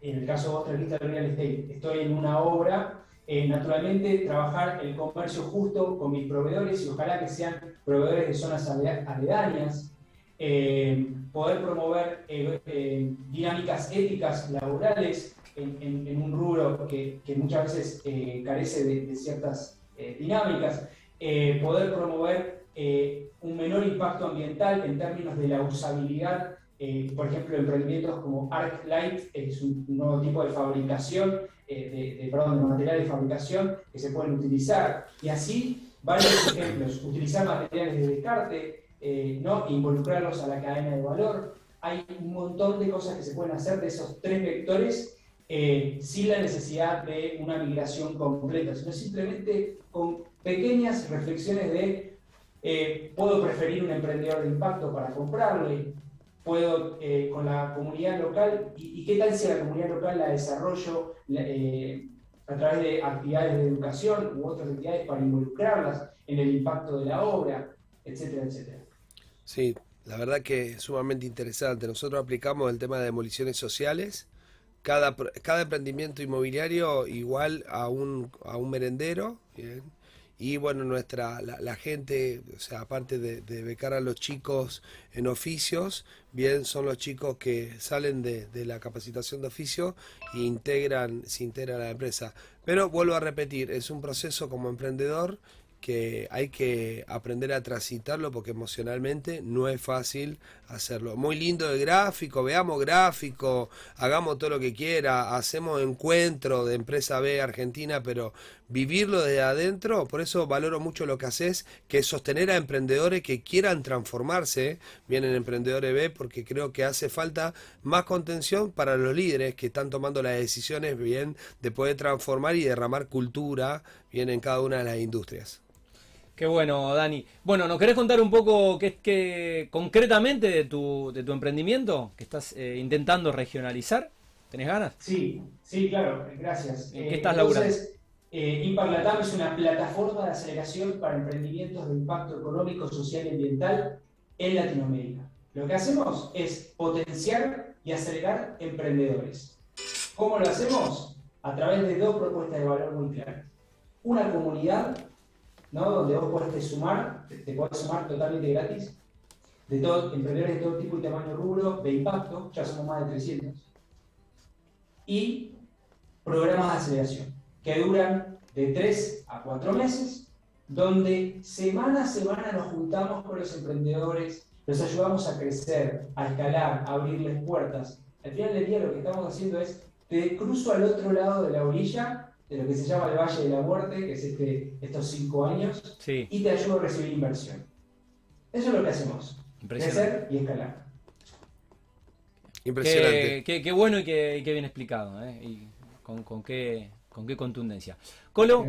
en el caso de vista del real estate, estoy en una obra, eh, naturalmente trabajar el comercio justo con mis proveedores y ojalá que sean proveedores de zonas aledañas, eh, poder promover eh, dinámicas éticas laborales en, un rubro que, muchas veces carece de, de ciertas dinámicas, poder promover un menor impacto ambiental en términos de la usabilidad eh, por ejemplo, emprendimientos como ArcLight, es un nuevo tipo de fabricación, eh, de, perdón, de materiales de fabricación que se pueden utilizar. Y así, varios ejemplos, utilizar materiales de descarte, eh, ¿no? involucrarlos a la cadena de valor. Hay un montón de cosas que se pueden hacer de esos tres vectores sin la necesidad de una migración completa, sino simplemente con pequeñas reflexiones de puedo preferir un emprendedor de impacto para comprarle, puedo eh, con la comunidad local y, qué tal si la comunidad local la desarrollo eh, a través de actividades de educación u otras actividades para involucrarlas en el impacto de la obra, etcétera, etcétera. Sí, la verdad que es sumamente interesante. Nosotros aplicamos el tema de demoliciones sociales. Cada, cada emprendimiento inmobiliario igual a un, a un merendero, ¿bien? y bueno, nuestra, la, gente, o sea, aparte de, becar a los chicos en oficios, bien son los chicos que salen de, de, la capacitación de oficio e integran, se integran a la empresa. Pero vuelvo a repetir, es un proceso como emprendedor que hay que aprender a transitarlo porque emocionalmente no es fácil hacerlo. Muy lindo el gráfico, veamos gráfico, hagamos todo lo que quiera, hacemos encuentro de empresa B Argentina, pero vivirlo desde adentro, por eso valoro mucho lo que haces, que es sostener a emprendedores que quieran transformarse, vienen emprendedores B, porque creo que hace falta más contención para los líderes que están tomando las decisiones bien de poder transformar y derramar cultura bien en cada una de las industrias. Qué bueno, Dani. Bueno, ¿nos querés contar un poco qué, concretamente de tu, de tu emprendimiento que estás eh, intentando regionalizar? ¿Tenés ganas? Sí, sí, claro, gracias. ¿En qué estás eh, Entonces, eh, es una plataforma de aceleración para emprendimientos de impacto económico, social y ambiental en Latinoamérica. Lo que hacemos es potenciar y acelerar emprendedores. ¿Cómo lo hacemos? A través de dos propuestas de valor muy claras. Una comunidad donde vos podés sumar, te, podés sumar totalmente gratis, de todo, emprendedores de todo tipo y tamaño rubro, de impacto, ya somos más de 300, y programas de aceleración, que duran de 3 a 4 meses, donde semana a semana nos juntamos con los emprendedores, los ayudamos a crecer, a escalar, a abrirles puertas. Al final del día lo que estamos haciendo es, te cruzo al otro lado de la orilla de lo que se llama el Valle de la Muerte, que es este, estos cinco años, y te ayudo a recibir inversión. Eso es lo que hacemos. Crecer y escalar. Impresionante. Qué, bueno y qué, bien explicado. ¿eh? Y con, qué, con qué contundencia. Colo.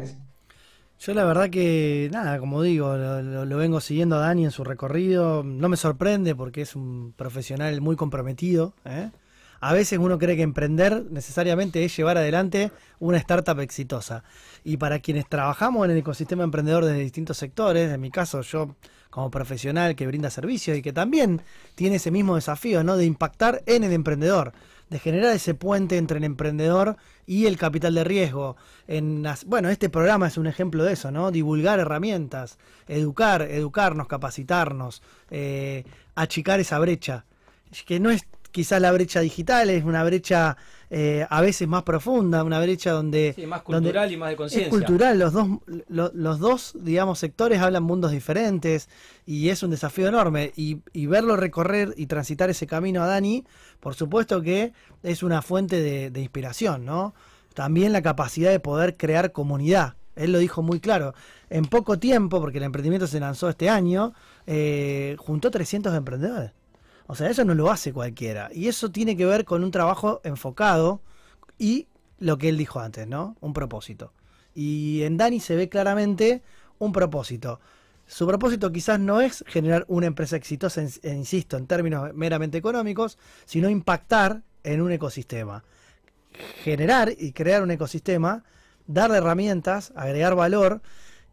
Yo la verdad que, nada, como digo, lo, lo, vengo siguiendo a Dani en su recorrido. No me sorprende porque es un profesional muy comprometido. ¿eh? a veces uno cree que emprender necesariamente es llevar adelante una startup exitosa. Y para quienes trabajamos en el ecosistema emprendedor desde distintos sectores, en mi caso yo como profesional que brinda servicios y que también tiene ese mismo desafío, ¿no? De impactar en el emprendedor, de generar ese puente entre el emprendedor y el capital de riesgo. En bueno, este programa es un ejemplo de eso, ¿no? Divulgar herramientas, educar, educarnos, capacitarnos, eh, achicar esa brecha que no es quizás la brecha digital es una brecha eh, a veces más profunda, una brecha donde... Sí, más cultural y más de conciencia. Cultural, los dos, los dos, digamos, sectores hablan mundos diferentes y es un desafío enorme. Y, verlo recorrer y transitar ese camino a Dani, por supuesto que es una fuente de, inspiración, ¿no? También la capacidad de poder crear comunidad. Él lo dijo muy claro. En poco tiempo, porque el emprendimiento se lanzó este año, eh, juntó 300 emprendedores. O sea, eso no lo hace cualquiera. Y eso tiene que ver con un trabajo enfocado y lo que él dijo antes, ¿no? Un propósito. Y en Dani se ve claramente un propósito. Su propósito quizás no es generar una empresa exitosa, insisto, en términos meramente económicos, sino impactar en un ecosistema. Generar y crear un ecosistema, darle herramientas, agregar valor,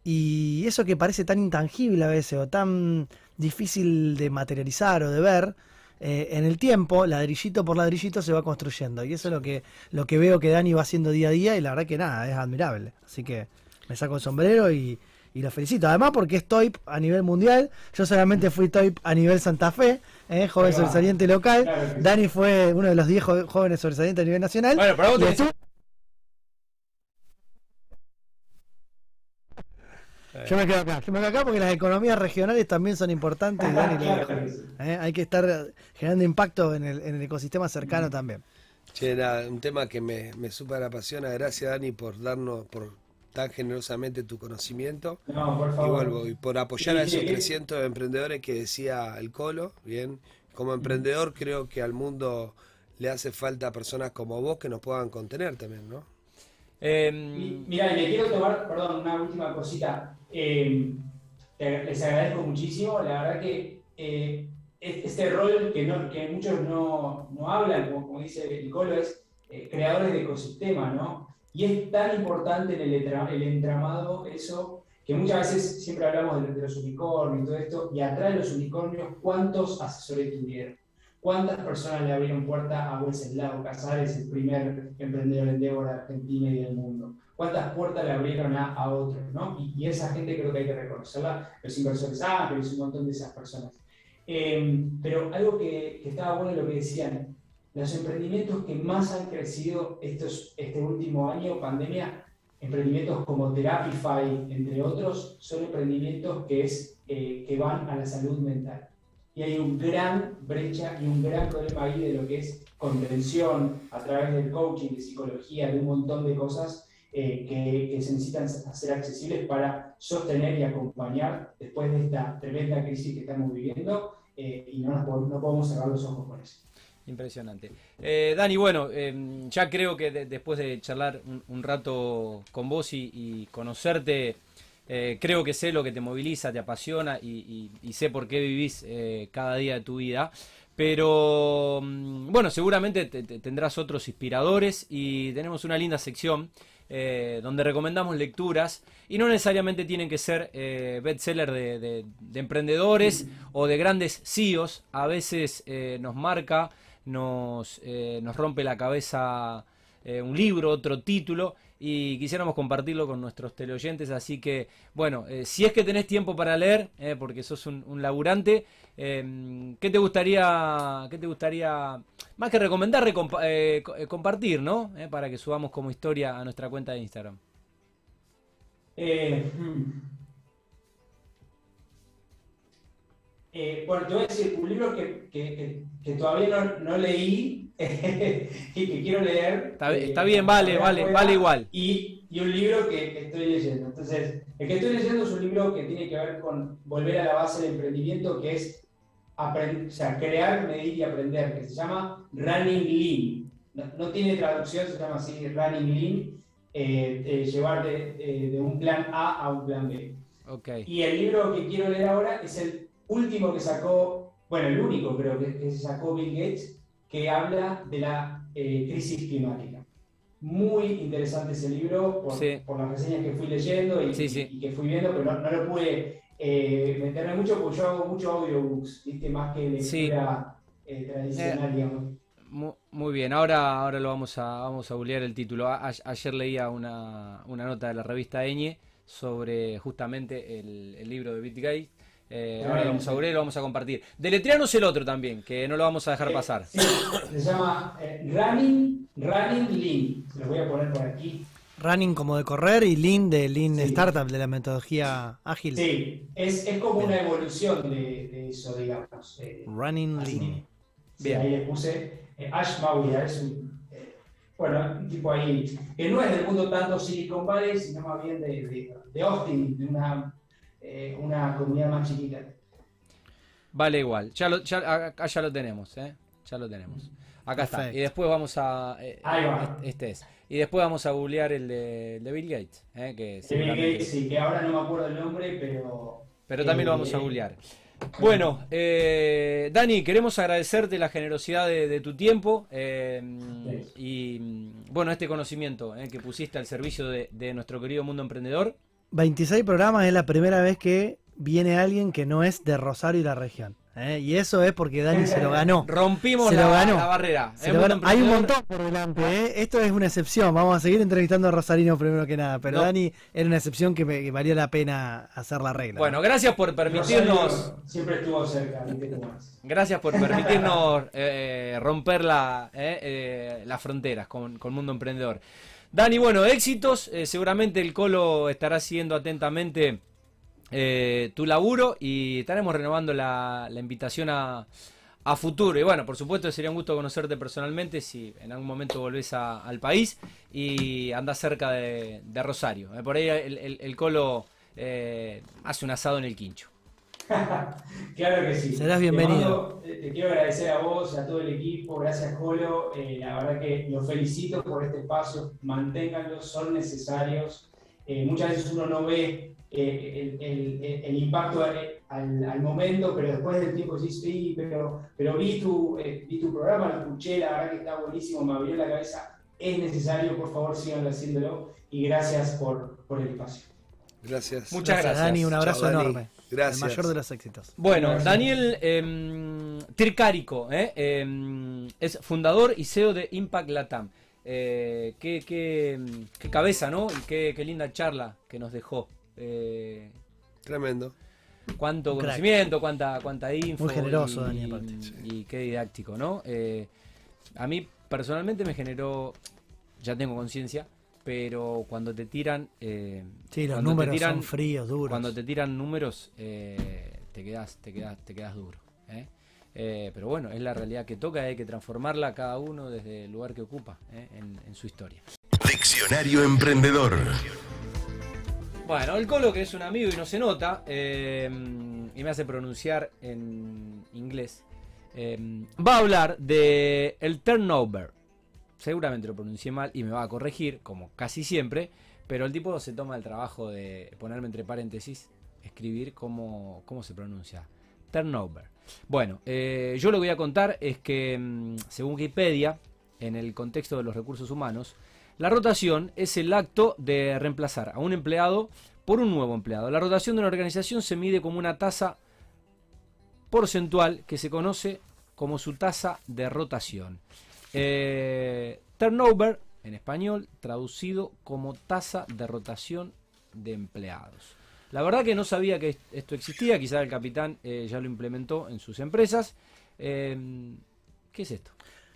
y eso que parece tan intangible a veces o tan difícil de materializar o de ver, eh, en el tiempo, ladrillito por ladrillito, se va construyendo. Y eso es lo que, lo que veo que Dani va haciendo día a día y la verdad que nada, es admirable. Así que me saco el sombrero y, y lo felicito. Además porque es TOIP a nivel mundial, yo solamente fui TOIP a nivel Santa Fe, eh, joven sobresaliente local. Claro. Dani fue uno de los 10 jo- jóvenes sobresalientes a nivel nacional. Bueno, pero vos tenés- Yo me quedo acá, yo me quedo acá porque las economías regionales también son importantes y Dani. Eh, Hay que estar generando impacto en el, en el ecosistema cercano también. Che, era un tema que me, me súper apasiona. Gracias, Dani, por darnos por tan generosamente tu conocimiento. No, por Y favor. vuelvo, y por apoyar a esos sí. 300 emprendedores que decía el Colo, bien. Como emprendedor creo que al mundo le hace falta personas como vos que nos puedan contener también, ¿no? Eh, Mi- Mira, le quiero tomar, perdón, una última cosita. Te- les agradezco muchísimo. La verdad que eh, es- este rol que, muchos no, no hablan, como, dice el es eh, creadores de ecosistema, ¿no? Y es tan importante en el entramado eso, que muchas veces siempre hablamos de, de los unicornios y todo esto, y atrás de los unicornios, ¿cuántos asesores tuvieron? ¿Cuántas personas le abrieron puerta a Wenceslao Casares, el primer emprendedor endeavor de Argentina y del mundo? ¿Cuántas puertas le abrieron a, a otros? ¿no? Y, y esa gente creo que hay que reconocerla, los inversores ángeles, un montón de esas personas. Eh, pero algo que, que estaba bueno lo que decían, los emprendimientos que más han crecido estos, este último año, pandemia, emprendimientos como Therapify, entre otros, son emprendimientos que, es, eh, que van a la salud mental. Y hay un gran brecha y un gran problema ahí de lo que es contención a través del coaching, de psicología, de un montón de cosas eh, que, se necesitan hacer accesibles para sostener y acompañar después de esta tremenda crisis que estamos viviendo eh, y no, nos, no podemos cerrar los ojos con eso. Impresionante. Eh, Dani, bueno, eh, ya creo que de- después de charlar un, un rato con vos y, y conocerte, eh, creo que sé lo que te moviliza, te apasiona y, sé por qué vivís eh, cada día de tu vida. Pero mm, bueno, seguramente te- te- tendrás otros inspiradores y tenemos una linda sección eh, donde recomendamos lecturas y no necesariamente tienen que ser eh, bestsellers de, de- de emprendedores o de grandes CEOs. A veces nos marca, nos, rompe la cabeza un libro, otro título y quisiéramos compartirlo con nuestros teleoyentes. Así que, bueno, eh, si es que tenés tiempo para leer, eh, porque sos un, laburante, eh, ¿qué te gustaría, qué te gustaría, más que recomendar, eh, co- compartir, ¿no? Para que subamos como historia a nuestra cuenta de Instagram. Eh, bueno, te voy a decir un libro que, que- que- todavía no, no leí y que quiero leer. Está, eh, bien, vale, vale, vale igual. Y, y un libro que, que estoy leyendo. Entonces, el que estoy leyendo es un libro que tiene que ver con volver a la base del emprendimiento, que es aprend- o sea, crear, medir y aprender, que se llama Running Lean. No, no tiene traducción, se llama así Running Lean, eh, llevar de, de- un plan A a un plan B. Ok. Y el libro que quiero leer ahora es el último que sacó, bueno, el único creo que, que se sacó Bill Gates, que habla de la eh, crisis climática. Muy interesante ese libro por, Sí. por las reseñas que fui leyendo y, Sí, sí. y que fui viendo, pero no, no lo pude eh, meterme mucho porque yo hago mucho audiobooks, ¿viste? más que lectura eh, tradicional, digamos. Mu- Muy bien, ahora, ahora lo vamos a, vamos a googlear el título. A- ayer leía una, una nota de la revista Eñe sobre justamente el, el libro de Bill Gates. Eh, ahora lo vamos a y lo vamos a compartir. Deletreanos el otro también, que no lo vamos a dejar pasar. Sí, se llama eh, Running, Running Lean. Se los voy a poner por aquí. Running como de correr y Lean de Lean Sí. Startup, de la metodología ágil. Sí, es, es como una evolución de, de eso, digamos. eh, Running así Lean. sí, Bien. ahí le puse eh, Ash Maurya, es un, eh, bueno, un tipo ahí, que no es del mundo tanto Silicon Valley, sino más bien de, de, de Austin, de una, eh, una comunidad más chiquita. Vale igual, ya lo, ya, acá ya lo tenemos, ¿eh? Ya lo tenemos. Acá está. Y después vamos a... eh, Ahí va. Este es. Y después vamos a googlear el de, el de Bill Gates, ¿eh? que De Bill Gates, sí, que ahora no me acuerdo el nombre, pero... Pero también lo vamos a googlear. Bueno, eh, Dani, queremos agradecerte la generosidad de, de tu tiempo eh, y mm, bueno, este conocimiento eh, que pusiste al servicio de, de nuestro querido mundo emprendedor. 26 programas es la primera vez que viene alguien que no es de Rosario y la región. ¿eh? Y eso es porque Dani se lo ganó. Rompimos Se la, lo ganó. la barrera. Se El lo mundo ganó. Hay un montón por delante, ¿eh? Esto es una excepción. Vamos a seguir entrevistando a Rosarino primero que nada. Pero No. Dani era una excepción que, me- que valía la pena hacer la regla. Bueno, gracias por permitirnos. Rosario siempre estuvo cerca. Gracias por permitirnos eh, romper la, eh, eh, las fronteras con, con Mundo Emprendedor. Dani, bueno, éxitos. eh, seguramente el Colo estará siguiendo atentamente eh, tu laburo y estaremos renovando la, invitación a, futuro. Y bueno, por supuesto sería un gusto conocerte personalmente si en algún momento volvés al país y andas cerca de, Rosario. Eh, por ahí el, el- Colo hace un asado en el quincho. Claro que sí. Serás Te bienvenido. mando- Te, te quiero agradecer a vos a todo el equipo. Gracias, Colo. Eh, la verdad que los felicito por este espacio. Manténganlos, son necesarios. Eh, muchas veces uno no ve eh, el, el- el- el impacto eh, al, al momento, pero después del tiempo decís, sí, pero, pero vi, tu, eh, vi tu programa, lo escuché, la verdad que está buenísimo, me abrió la cabeza. Es necesario, por favor, sigan haciéndolo. Y gracias por, por el espacio. Gracias. Muchas gracias. Dani. Un abrazo Chao, Dani. enorme. Gracias. El mayor de los éxitos. Bueno, Gracias. Daniel eh, Tircarico eh, eh, es fundador y CEO de Impact Latam. Eh, qué, qué- qué cabeza, ¿no? Y qué, qué linda charla que nos dejó. Eh, Tremendo. cuánto Un crack. conocimiento, cuánta, cuánta info. Muy generoso, y, Dani, aparte. Y, qué didáctico, ¿no? Eh, a mí personalmente me generó, ya tengo conciencia, pero cuando te tiran... eh, Sí, los números tiran- son fríos, duros. cuando te tiran números, eh, te quedas, te quedas, te quedas duro. ¿eh? Eh, pero bueno, es la realidad que toca, hay que transformarla cada uno desde el lugar que ocupa ¿eh? en, en su historia. Diccionario Emprendedor. Bueno, el Colo, que es un amigo y no se nota, eh, y me hace pronunciar en inglés, eh, va a hablar de el turnover. Seguramente lo pronuncié mal y me va a corregir, como casi siempre, pero el tipo se toma el trabajo de ponerme entre paréntesis, escribir cómo, cómo se pronuncia. Turnover. Bueno, eh, yo lo que voy a contar es que, mm, según Wikipedia, en el contexto de los recursos humanos, la rotación es el acto de reemplazar a un empleado por un nuevo empleado. La rotación de una organización se mide como una tasa porcentual que se conoce como su tasa de rotación. Eh, turnover, en español, traducido como tasa de rotación de empleados. La verdad que no sabía que esto existía, quizá el capitán eh, ya lo implementó en sus empresas. Eh, ¿Qué es esto?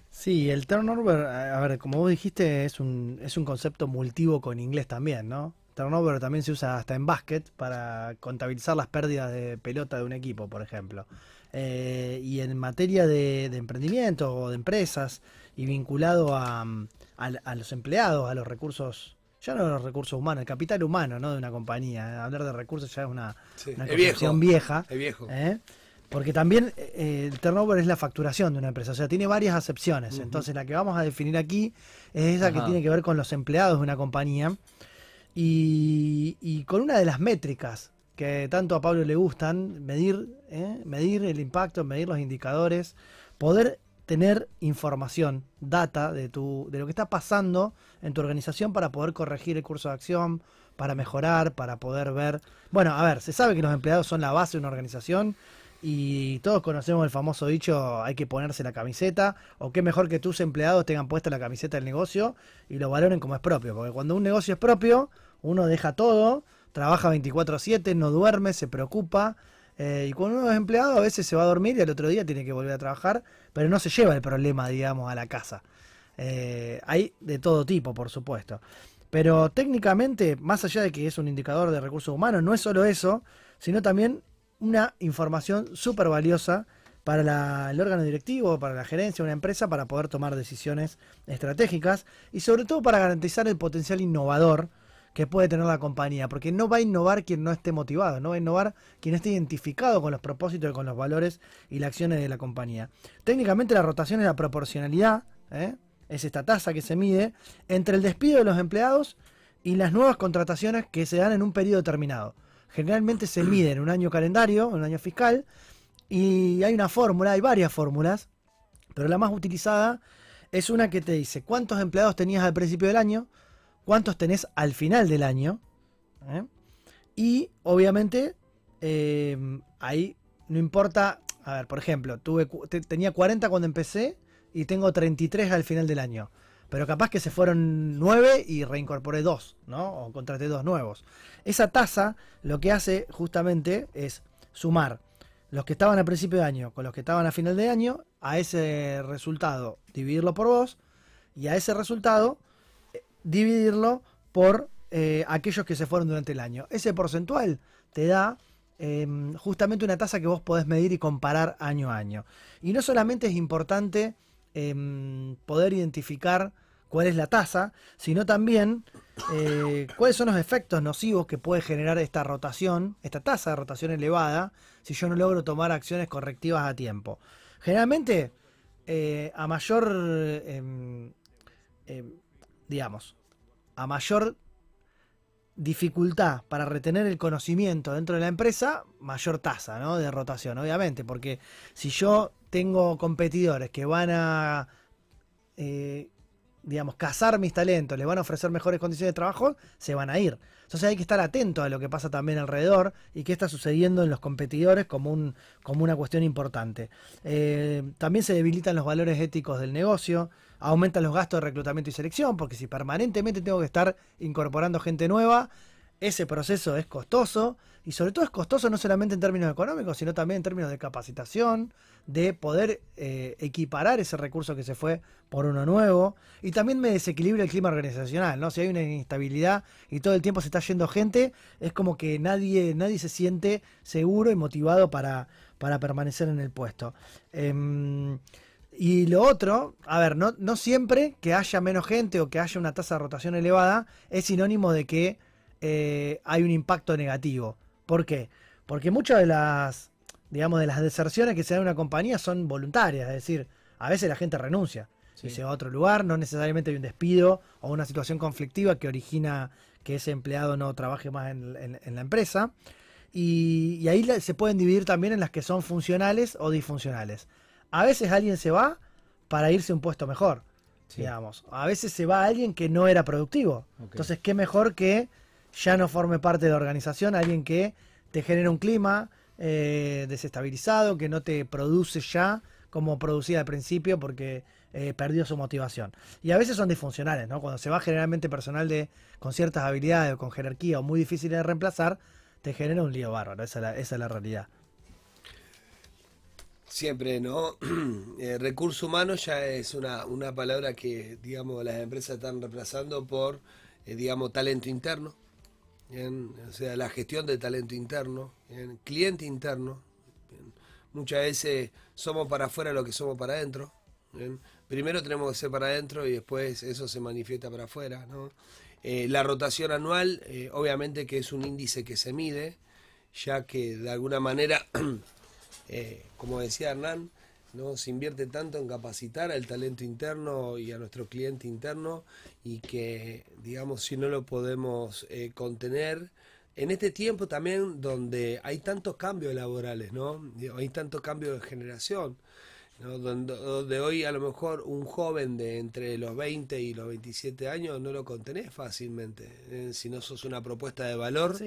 Sí, el turnover, a ver, como vos dijiste, es un, es un concepto multivoco en inglés también, ¿no? Turnover también se usa hasta en básquet para contabilizar las pérdidas de pelota de un equipo, por ejemplo. Eh, y en materia de, de emprendimiento o de empresas y vinculado a, mm, a- a los empleados, a los recursos, ya no los recursos humanos, el capital humano, ¿no? De una compañía. Hablar de recursos ya es una, Sí, una viejo. vieja. Es viejo. ¿Eh? Porque también eh, el turnover es la facturación de una empresa, o sea, tiene varias acepciones. Entonces, la que vamos a definir aquí es esa que tiene que ver con los empleados de una compañía y, y con una de las métricas que tanto a Pablo le gustan, medir, ¿eh? medir el impacto, medir los indicadores, poder tener información, data de, tu, de lo que está pasando en tu organización para poder corregir el curso de acción, para mejorar, para poder ver... Bueno, a ver, se sabe que los empleados son la base de una organización y todos conocemos el famoso dicho hay que ponerse la camiseta o qué mejor que tus empleados tengan puesta la camiseta del negocio y lo valoren como es propio, porque cuando un negocio es propio, uno deja todo, trabaja 24/7, no duerme, se preocupa eh, y cuando uno es empleado a veces se va a dormir y al otro día tiene que volver a trabajar, pero no se lleva el problema, digamos, a la casa. Eh, hay de todo tipo, por supuesto. Pero técnicamente, más allá de que es un indicador de recursos humanos, no es solo eso, sino también una información súper valiosa para el órgano directivo, para la gerencia de una empresa, para poder tomar decisiones estratégicas y sobre todo para garantizar el potencial innovador que puede tener la compañía, porque no va a innovar quien no esté motivado, no va a innovar quien esté identificado con los propósitos y con los valores y las acciones de la compañía. Técnicamente la rotación es la proporcionalidad, ¿eh? es esta tasa que se mide entre el despido de los empleados y las nuevas contrataciones que se dan en un periodo determinado. Generalmente se mide en un año calendario, en un año fiscal, y hay una fórmula, hay varias fórmulas, pero la más utilizada es una que te dice cuántos empleados tenías al principio del año, cuántos tenés al final del año, ¿eh? y obviamente eh, ahí no importa, a ver, por ejemplo, tuve, tenía 40 cuando empecé y tengo 33 al final del año. Pero capaz que se fueron 9 y reincorporé 2, ¿no? O contraté dos nuevos. Esa tasa lo que hace justamente es sumar los que estaban a principio de año con los que estaban a final de año, a ese resultado dividirlo por vos y a ese resultado dividirlo por eh, aquellos que se fueron durante el año. Ese porcentual te da em, justamente una tasa que vos podés medir y comparar año a año. Y no solamente es importante em, poder identificar cuál es la tasa, sino también eh, cuáles son los efectos nocivos que puede generar esta rotación, esta tasa de rotación elevada, si yo no logro tomar acciones correctivas a tiempo. Generalmente, eh, a mayor, em, digamos, a mayor dificultad para retener el conocimiento dentro de la empresa, mayor tasa ¿no? de rotación, obviamente, porque si yo tengo competidores que van a, eh, digamos, cazar mis talentos, les van a ofrecer mejores condiciones de trabajo, se van a ir. Entonces hay que estar atento a lo que pasa también alrededor y qué está sucediendo en los competidores como, un, como una cuestión importante. Eh, también se debilitan los valores éticos del negocio, aumentan los gastos de reclutamiento y selección, porque si permanentemente tengo que estar incorporando gente nueva, ese proceso es costoso y sobre todo es costoso no solamente en términos económicos, sino también en términos de capacitación, de poder eh, equiparar ese recurso que se fue por uno nuevo y también me desequilibra el clima organizacional, ¿no? Si hay una inestabilidad y todo el tiempo se está yendo gente, es como que nadie, nadie se siente seguro y motivado para, para permanecer en el puesto. Em, y lo otro, a ver, no, no siempre que haya menos gente o que haya una tasa de rotación elevada es sinónimo de que eh, hay un impacto negativo. ¿Por qué? Porque muchas de las, digamos, de las deserciones que se dan en una compañía son voluntarias, es decir, a veces la gente renuncia y se va a otro lugar, no necesariamente hay un despido o una situación conflictiva que origina que ese empleado no trabaje más en, en- en la empresa. Y, y ahí se pueden dividir también en las que son funcionales o disfuncionales. A veces alguien se va para irse a un puesto mejor, Sí. digamos. A veces se va alguien que no era productivo. Entonces, qué mejor que ya no forme parte de la organización, alguien que te genera un clima eh, desestabilizado, que no te produce ya como producía al principio porque eh, perdió su motivación. Y a veces son disfuncionales, ¿no? Cuando se va generalmente personal de con ciertas habilidades o con jerarquía o muy difíciles de reemplazar, te genera un lío bárbaro. Esa es la, esa es la realidad. Siempre, ¿no? Eh, recurso humano ya es una, una palabra que, digamos, las empresas están reemplazando por, eh, digamos, talento interno. O sea, la gestión de talento interno, cliente interno. Muchas veces somos para afuera lo que somos para adentro. Primero tenemos que ser para adentro y después eso se manifiesta para afuera. ¿no? Eh, la rotación anual, obviamente que es un índice que se mide, ya que de alguna manera eh, como decía Hernán, no se invierte tanto en capacitar al talento interno y a nuestro cliente interno y que, digamos, si no lo podemos eh, contener, en este tiempo también donde hay tantos cambios laborales, ¿no? Hay tanto cambio de generación, ¿no? Donde, hoy a lo mejor un joven de entre los 20 y los 27 años no lo contenés fácilmente, ¿eh? si no sos una propuesta de valor.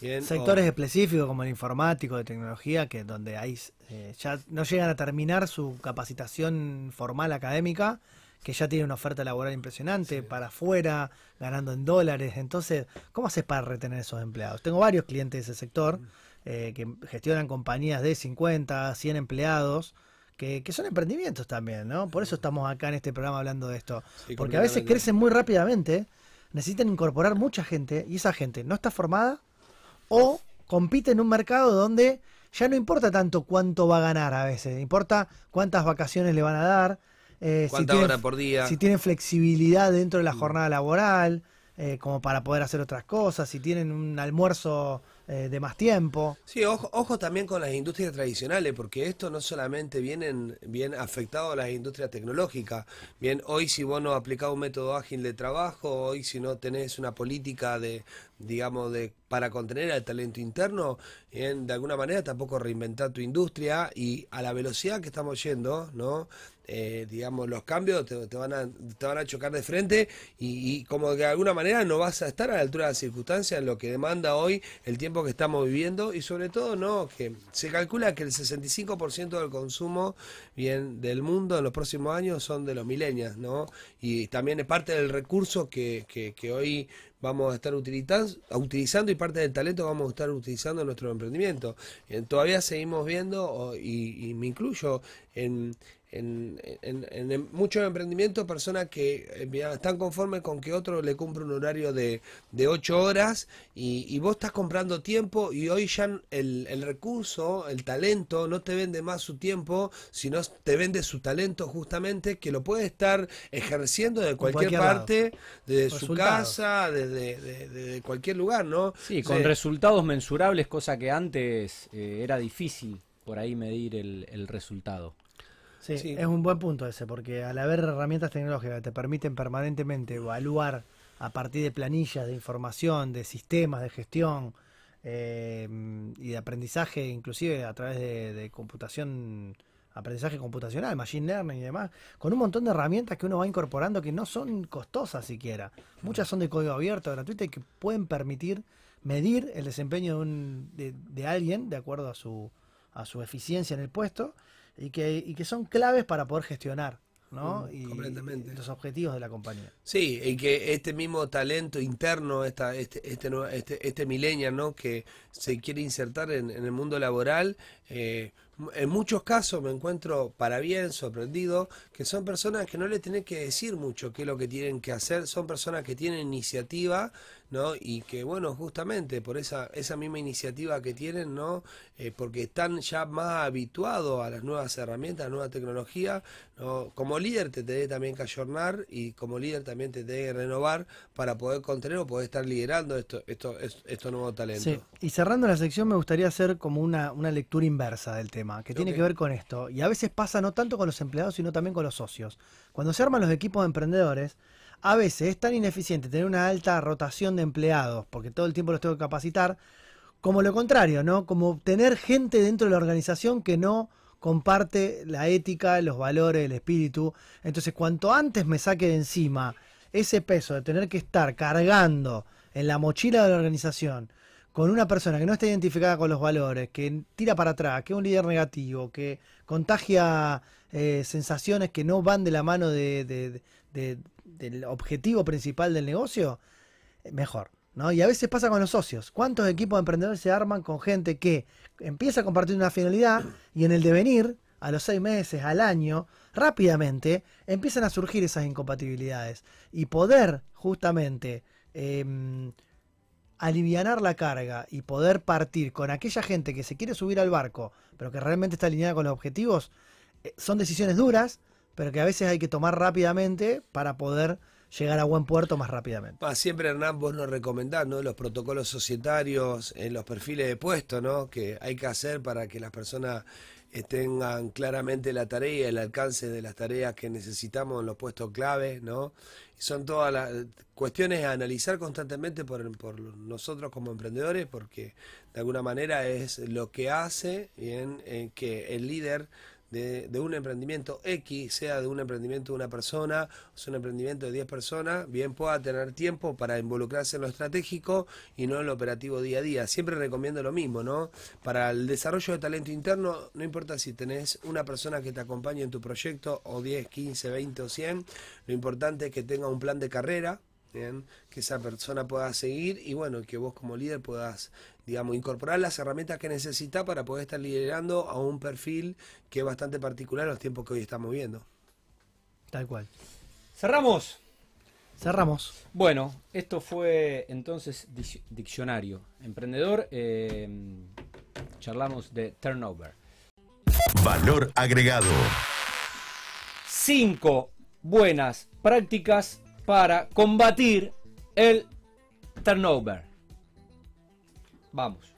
Bien, Sectores o- específicos como el informático, de tecnología, que donde hay eh, ya no llegan a terminar su capacitación formal académica, que ya tiene una oferta laboral impresionante para afuera, ganando en dólares. Entonces, ¿cómo haces para retener esos empleados? Tengo varios clientes de ese sector eh, que gestionan compañías de 50, 100 empleados. Que, que son emprendimientos también, ¿no? Por eso estamos acá en este programa hablando de esto. Sí, Porque a veces crecen muy rápidamente, necesitan incorporar mucha gente y esa gente no está formada o compite en un mercado donde ya no importa tanto cuánto va a ganar a veces, importa cuántas vacaciones le van a dar, eh, si, ¿Cuántas tienen, horas por día? si tienen flexibilidad dentro de la jornada laboral, eh, como para poder hacer otras cosas, si tienen un almuerzo eh, de más tiempo. Sí, ojo, ojo también con las industrias tradicionales, porque esto no solamente vienen bien afectado a las industrias tecnológicas. Bien, hoy si vos no aplicás un método ágil de trabajo, hoy si no tenés una política de, digamos, de para contener al talento interno, en, de alguna manera tampoco reinventar tu industria y a la velocidad que estamos yendo, ¿no? Eh, digamos, los cambios te, van a, te van a chocar de frente y, como que de alguna manera no vas a estar a la altura de las circunstancias, lo que demanda hoy el tiempo que estamos viviendo y sobre todo, ¿no? Que se calcula que el 65% del consumo bien del mundo en los próximos años son de los millennials, ¿no? Y también es parte del recurso que, que, que hoy vamos a estar utilizando, utilizando y parte del talento vamos a estar utilizando en nuestro emprendimiento. Todavía seguimos viendo, y, y me incluyo en, en, en, en, muchos emprendimientos personas que eh, están conformes con que otro le cumple un horario de, de 8 horas y, y, vos estás comprando tiempo y hoy ya el, el, recurso, el talento, no te vende más su tiempo, sino te vende su talento justamente que lo puede estar ejerciendo de cualquier, cualquier parte, de su casa, de, de, de, de, cualquier lugar, ¿no? Sí, con sí. resultados mensurables, cosa que antes eh, era difícil por ahí medir el, el resultado. Sí, sí, es un buen punto ese, porque al haber herramientas tecnológicas que te permiten permanentemente evaluar a partir de planillas, de información, de sistemas de gestión eh, y de aprendizaje, inclusive a través de, de, computación, aprendizaje computacional, machine learning y demás, con un montón de herramientas que uno va incorporando que no son costosas siquiera. Muchas son de código abierto, gratuito y que pueden permitir medir el desempeño de, un, de, de alguien de acuerdo a su, a su eficiencia en el puesto y que, y que son claves para poder gestionar ¿no? Mm, y, y, los objetivos de la compañía. Sí, y que este mismo talento interno, esta, este, este, este, este millennial, ¿no? Que se quiere insertar en, en el mundo laboral, eh, en muchos casos me encuentro para bien sorprendido que son personas que no le tienen que decir mucho qué es lo que tienen que hacer, son personas que tienen iniciativa, ¿no? Y que bueno, justamente por esa, esa misma iniciativa que tienen, ¿no? Eh, porque están ya más habituados a las nuevas herramientas, a la nueva tecnología, ¿no? Como líder te tenés también que ayornar y como líder también te tenés que renovar para poder contener o poder estar liderando estos esto, esto, esto nuevos talentos. Sí. Y cerrando la sección me gustaría hacer como una, una lectura inversa del tema que tiene okay. que ver con esto. Y a veces pasa no tanto con los empleados, sino también con los socios. Cuando se arman los equipos de emprendedores, a veces es tan ineficiente tener una alta rotación de empleados, porque todo el tiempo los tengo que capacitar, como lo contrario, ¿no? Como tener gente dentro de la organización que no comparte la ética, los valores, el espíritu. Entonces, cuanto antes me saque de encima ese peso de tener que estar cargando en la mochila de la organización con una persona que no está identificada con los valores, que tira para atrás, que es un líder negativo, que contagia eh, sensaciones que no van de la mano de, del objetivo principal del negocio, mejor. ¿no? Y a veces pasa con los socios. ¿Cuántos equipos de emprendedores se arman con gente que empieza a compartir una finalidad y en el devenir, a los seis meses, al año, rápidamente empiezan a surgir esas incompatibilidades? Y poder justamente... Eh, alivianar la carga y poder partir con aquella gente que se quiere subir al barco, pero que realmente está alineada con los objetivos, eh, son decisiones duras, pero que a veces hay que tomar rápidamente para poder llegar a buen puerto más rápidamente. Siempre Hernán vos nos recomendás ¿no? los protocolos societarios, en los perfiles de puesto, ¿no? que hay que hacer para que las personas eh, tengan claramente la tarea el alcance de las tareas que necesitamos en los puestos clave, ¿no? Son todas las cuestiones a analizar constantemente por, nosotros como emprendedores, porque de alguna manera es lo que hace eh, que el líder de, de, un emprendimiento X, sea de un emprendimiento de una persona, o sea un emprendimiento de 10 personas, bien pueda tener tiempo para involucrarse en lo estratégico y no en lo operativo día a día. Siempre recomiendo lo mismo, ¿no? Para el desarrollo de talento interno, no importa si tenés una persona que te acompañe en tu proyecto, o 10, 15, 20 o 100, lo importante es que tenga un plan de carrera, que esa persona pueda seguir y bueno, que vos como líder puedas, digamos, incorporar las herramientas que necesita para poder estar liderando a un perfil que es bastante particular en los tiempos que hoy estamos viendo. Tal cual. Cerramos. Cerramos. Bueno, esto fue entonces diccionario. Emprendedor, eh, charlamos de turnover. Valor agregado. Cinco buenas prácticas para combatir el turnover. Vamos.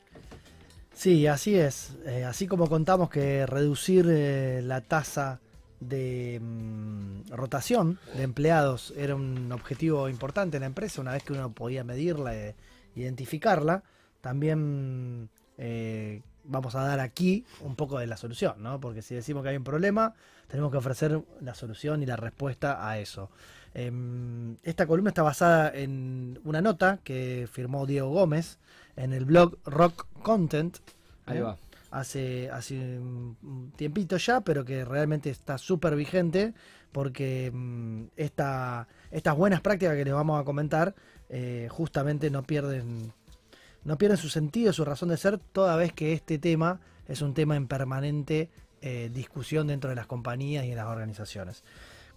Sí, así es. Eh, así como contamos que reducir eh, la tasa de mm, rotación de empleados era un objetivo importante en la empresa, una vez que uno podía medirla eh, identificarla, también eh, vamos a dar aquí un poco de la solución, ¿no? Porque si decimos que hay un problema, tenemos que ofrecer la solución y la respuesta a eso. Em, esta columna está basada en una nota que firmó Diego Gómez en el blog Rock Content. Ahí ¿eh? va. Hace, hace un tiempito ya, pero que realmente está súper vigente porque esta- estas buenas prácticas que les vamos a comentar eh, justamente no pierden no pierden su sentido, su razón de ser, toda vez que este tema es un tema en permanente eh, discusión dentro de las compañías y en las organizaciones.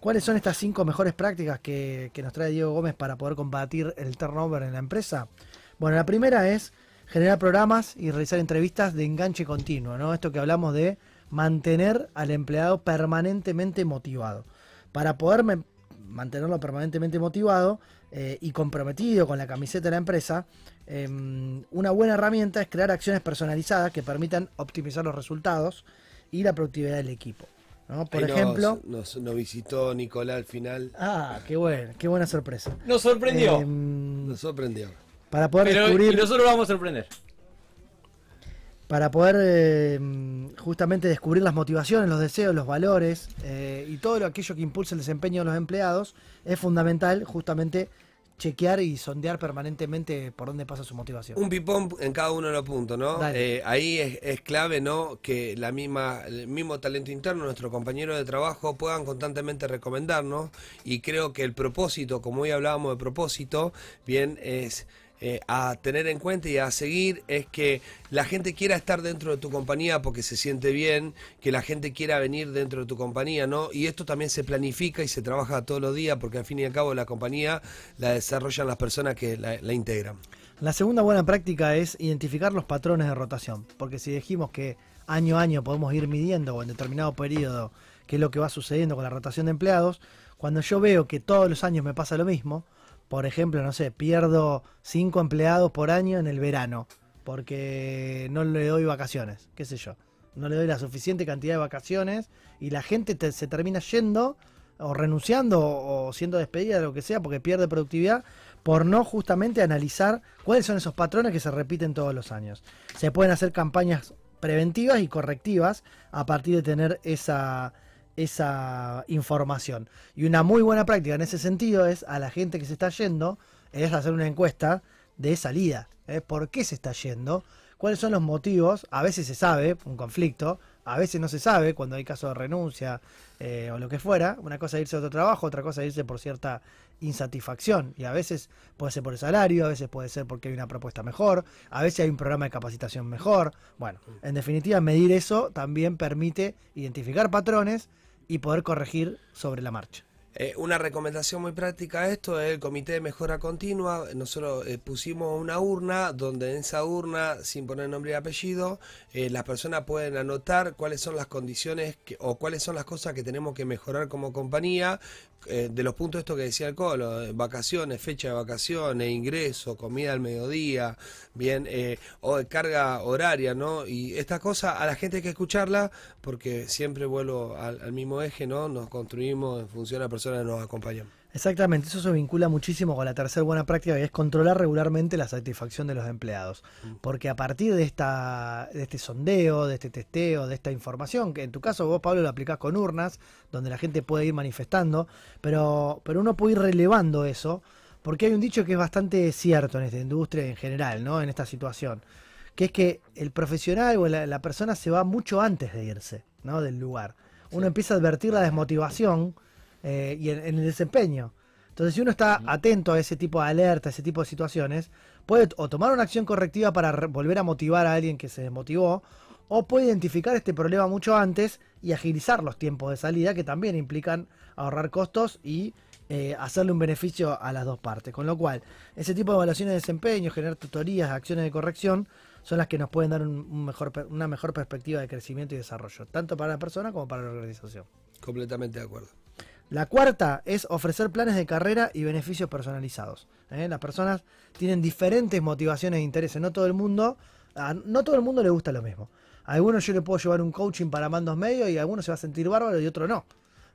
¿Cuáles son estas cinco mejores prácticas que, nos trae Diego Gómez para poder combatir el turnover en la empresa? Bueno, la primera es generar programas y realizar entrevistas de enganche continuo, ¿no? Esto que hablamos de mantener al empleado permanentemente motivado. Para poder mantenerlo permanentemente motivado eh, y comprometido con la camiseta de la empresa, em, una buena herramienta es crear acciones personalizadas que permitan optimizar los resultados y la productividad del equipo. ¿No? Por Ahí ejemplo, Nos, nos visitó Nicolás al final. ah, qué buena, qué buena sorpresa. Nos sorprendió. Em, Nos sorprendió. para poder pero, descubrir y nosotros lo vamos a sorprender. para poder eh, justamente descubrir las motivaciones, los deseos, los valores eh, y todo lo, aquello que impulsa el desempeño de los empleados, es fundamental justamente chequear y sondear permanentemente por dónde pasa su motivación. Un pipón en cada uno de los puntos, ¿no? Eh, ahí es, es clave, ¿no? Que la misma, el mismo talento interno, nuestros compañeros de trabajo puedan constantemente recomendarnos. Y creo que el propósito, como hoy hablábamos de propósito, bien, es eh, a tener en cuenta y a seguir es que la gente quiera estar dentro de tu compañía porque se siente bien, que la gente quiera venir dentro de tu compañía, ¿no? Y esto también se planifica y se trabaja todos los días porque al fin y al cabo la compañía la desarrollan las personas que la, la integran. La segunda buena práctica es identificar los patrones de rotación, porque si dijimos que año a año podemos ir midiendo o en determinado periodo qué es lo que va sucediendo con la rotación de empleados, cuando yo veo que todos los años me pasa lo mismo, por ejemplo, no sé, pierdo cinco empleados por año en el verano, porque no le doy vacaciones, qué sé yo, no le doy la suficiente cantidad de vacaciones y la gente te- se termina yendo o renunciando o, o siendo despedida de lo que sea porque pierde productividad por no justamente analizar cuáles son esos patrones que se repiten todos los años. Se pueden hacer campañas preventivas y correctivas a partir de tener esa, esa información. Y una muy buena práctica en ese sentido es a la gente que se está yendo, es hacer una encuesta de salida. ¿eh? ¿Por qué se está yendo? ¿Cuáles son los motivos? A veces se sabe, un conflicto, a veces no se sabe cuando hay caso de renuncia eh, o lo que fuera. Una cosa es irse a otro trabajo, otra cosa es irse por cierta insatisfacción. Y a veces puede ser por el salario, a veces puede ser porque hay una propuesta mejor, a veces hay un programa de capacitación mejor. Bueno, en definitiva, medir eso también permite identificar patrones y poder corregir sobre la marcha. Eh, una recomendación muy práctica a esto es el Comité de Mejora Continua. Nosotros eh, pusimos una urna donde en esa urna, sin poner nombre y apellido, eh, las personas pueden anotar cuáles son las condiciones o cuáles son las cosas que tenemos que mejorar como compañía. Eh, de los puntos estos que decía el Colo, eh, vacaciones, fecha de vacaciones, ingreso, comida al mediodía, bien, eh, o de carga horaria, ¿no? Y esta cosa a la gente hay que escucharla porque siempre vuelvo al, al mismo eje, ¿no? Nos construimos en función a personas que nos acompañan. Exactamente, eso se vincula muchísimo con la tercera buena práctica que es controlar regularmente la satisfacción de los empleados. Porque a partir de esta de este sondeo, de este testeo, de esta información, que en tu caso vos, Pablo, lo aplicás con urnas, donde la gente puede ir manifestando, pero, pero uno puede ir relevando eso, porque hay un dicho que es bastante cierto en esta industria en general, ¿no? En esta situación, que es que el profesional o la, la persona se va mucho antes de irse, ¿no? Del lugar. Uno empieza a advertir la desmotivación eh, y en, en el desempeño. Entonces, si uno está atento a ese tipo de alerta, a ese tipo de situaciones, puede o tomar una acción correctiva para volver a motivar a alguien que se desmotivó, o puede identificar este problema mucho antes y agilizar los tiempos de salida, que también implican ahorrar costos y eh, hacerle un beneficio a las dos partes. Con lo cual, ese tipo de evaluaciones de desempeño, generar tutorías, acciones de corrección, son las que nos pueden dar un- un mejor, una mejor perspectiva de crecimiento y desarrollo, tanto para la persona como para la organización. Completamente de acuerdo. La cuarta es ofrecer planes de carrera y beneficios personalizados. ¿eh? Las personas tienen diferentes motivaciones e intereses. No todo el mundo, a no todo el mundo le gusta lo mismo. A algunos yo le puedo llevar un coaching para mandos medios y a algunos se va a sentir bárbaro y otro no.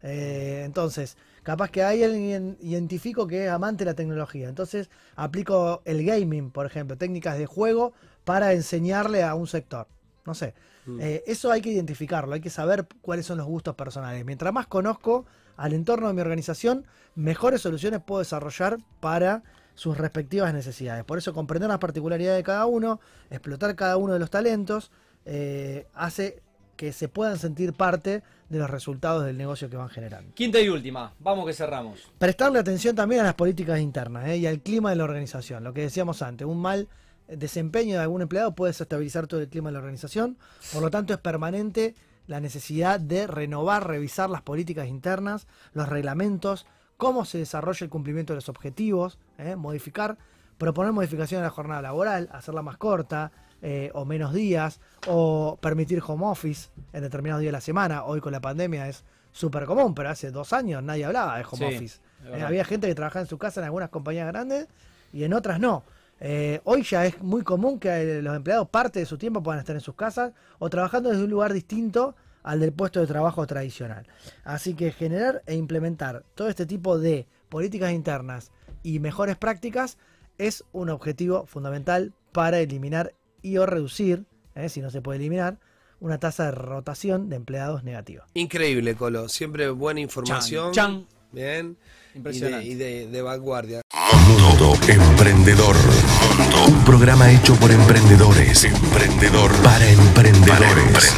Eh, entonces, capaz que hay alguien identifico que es amante de la tecnología. Entonces, aplico el gaming, por ejemplo, técnicas de juego para enseñarle a un sector. No sé. Eh, eso hay que identificarlo, hay que saber cuáles son los gustos personales. Mientras más conozco al entorno de mi organización, mejores soluciones puedo desarrollar para sus respectivas necesidades. Por eso comprender las particularidades de cada uno, explotar cada uno de los talentos, eh, hace que se puedan sentir parte de los resultados del negocio que van generando. Quinta y última, vamos que cerramos. Prestarle atención también a las políticas internas ¿eh? y al clima de la organización, lo que decíamos antes, un mal desempeño de algún empleado puede desestabilizar todo el clima de la organización, por lo tanto es permanente la necesidad de renovar, revisar las políticas internas, los reglamentos, cómo se desarrolla el cumplimiento de los objetivos, ¿eh? modificar, proponer modificaciones a la jornada laboral, hacerla más corta eh, o menos días, o permitir home office en determinados días de la semana. Hoy con la pandemia es súper común, pero hace dos años nadie hablaba de home Sí, office. Eh, había gente que trabajaba en su casa en algunas compañías grandes y en otras no. Eh, hoy ya es muy común que los empleados parte de su tiempo puedan estar en sus casas o trabajando desde un lugar distinto al del puesto de trabajo tradicional. Así que generar e implementar todo este tipo de políticas internas y mejores prácticas es un objetivo fundamental para eliminar y o reducir, eh, si no se puede eliminar, una tasa de rotación de empleados negativa. Increíble, Colo. Siempre buena información. Chan. Bien. Impresionante. Y de, y de- de vanguardia. Mundo Emprendedor. Un programa hecho por emprendedores. Emprendedor para emprendedores.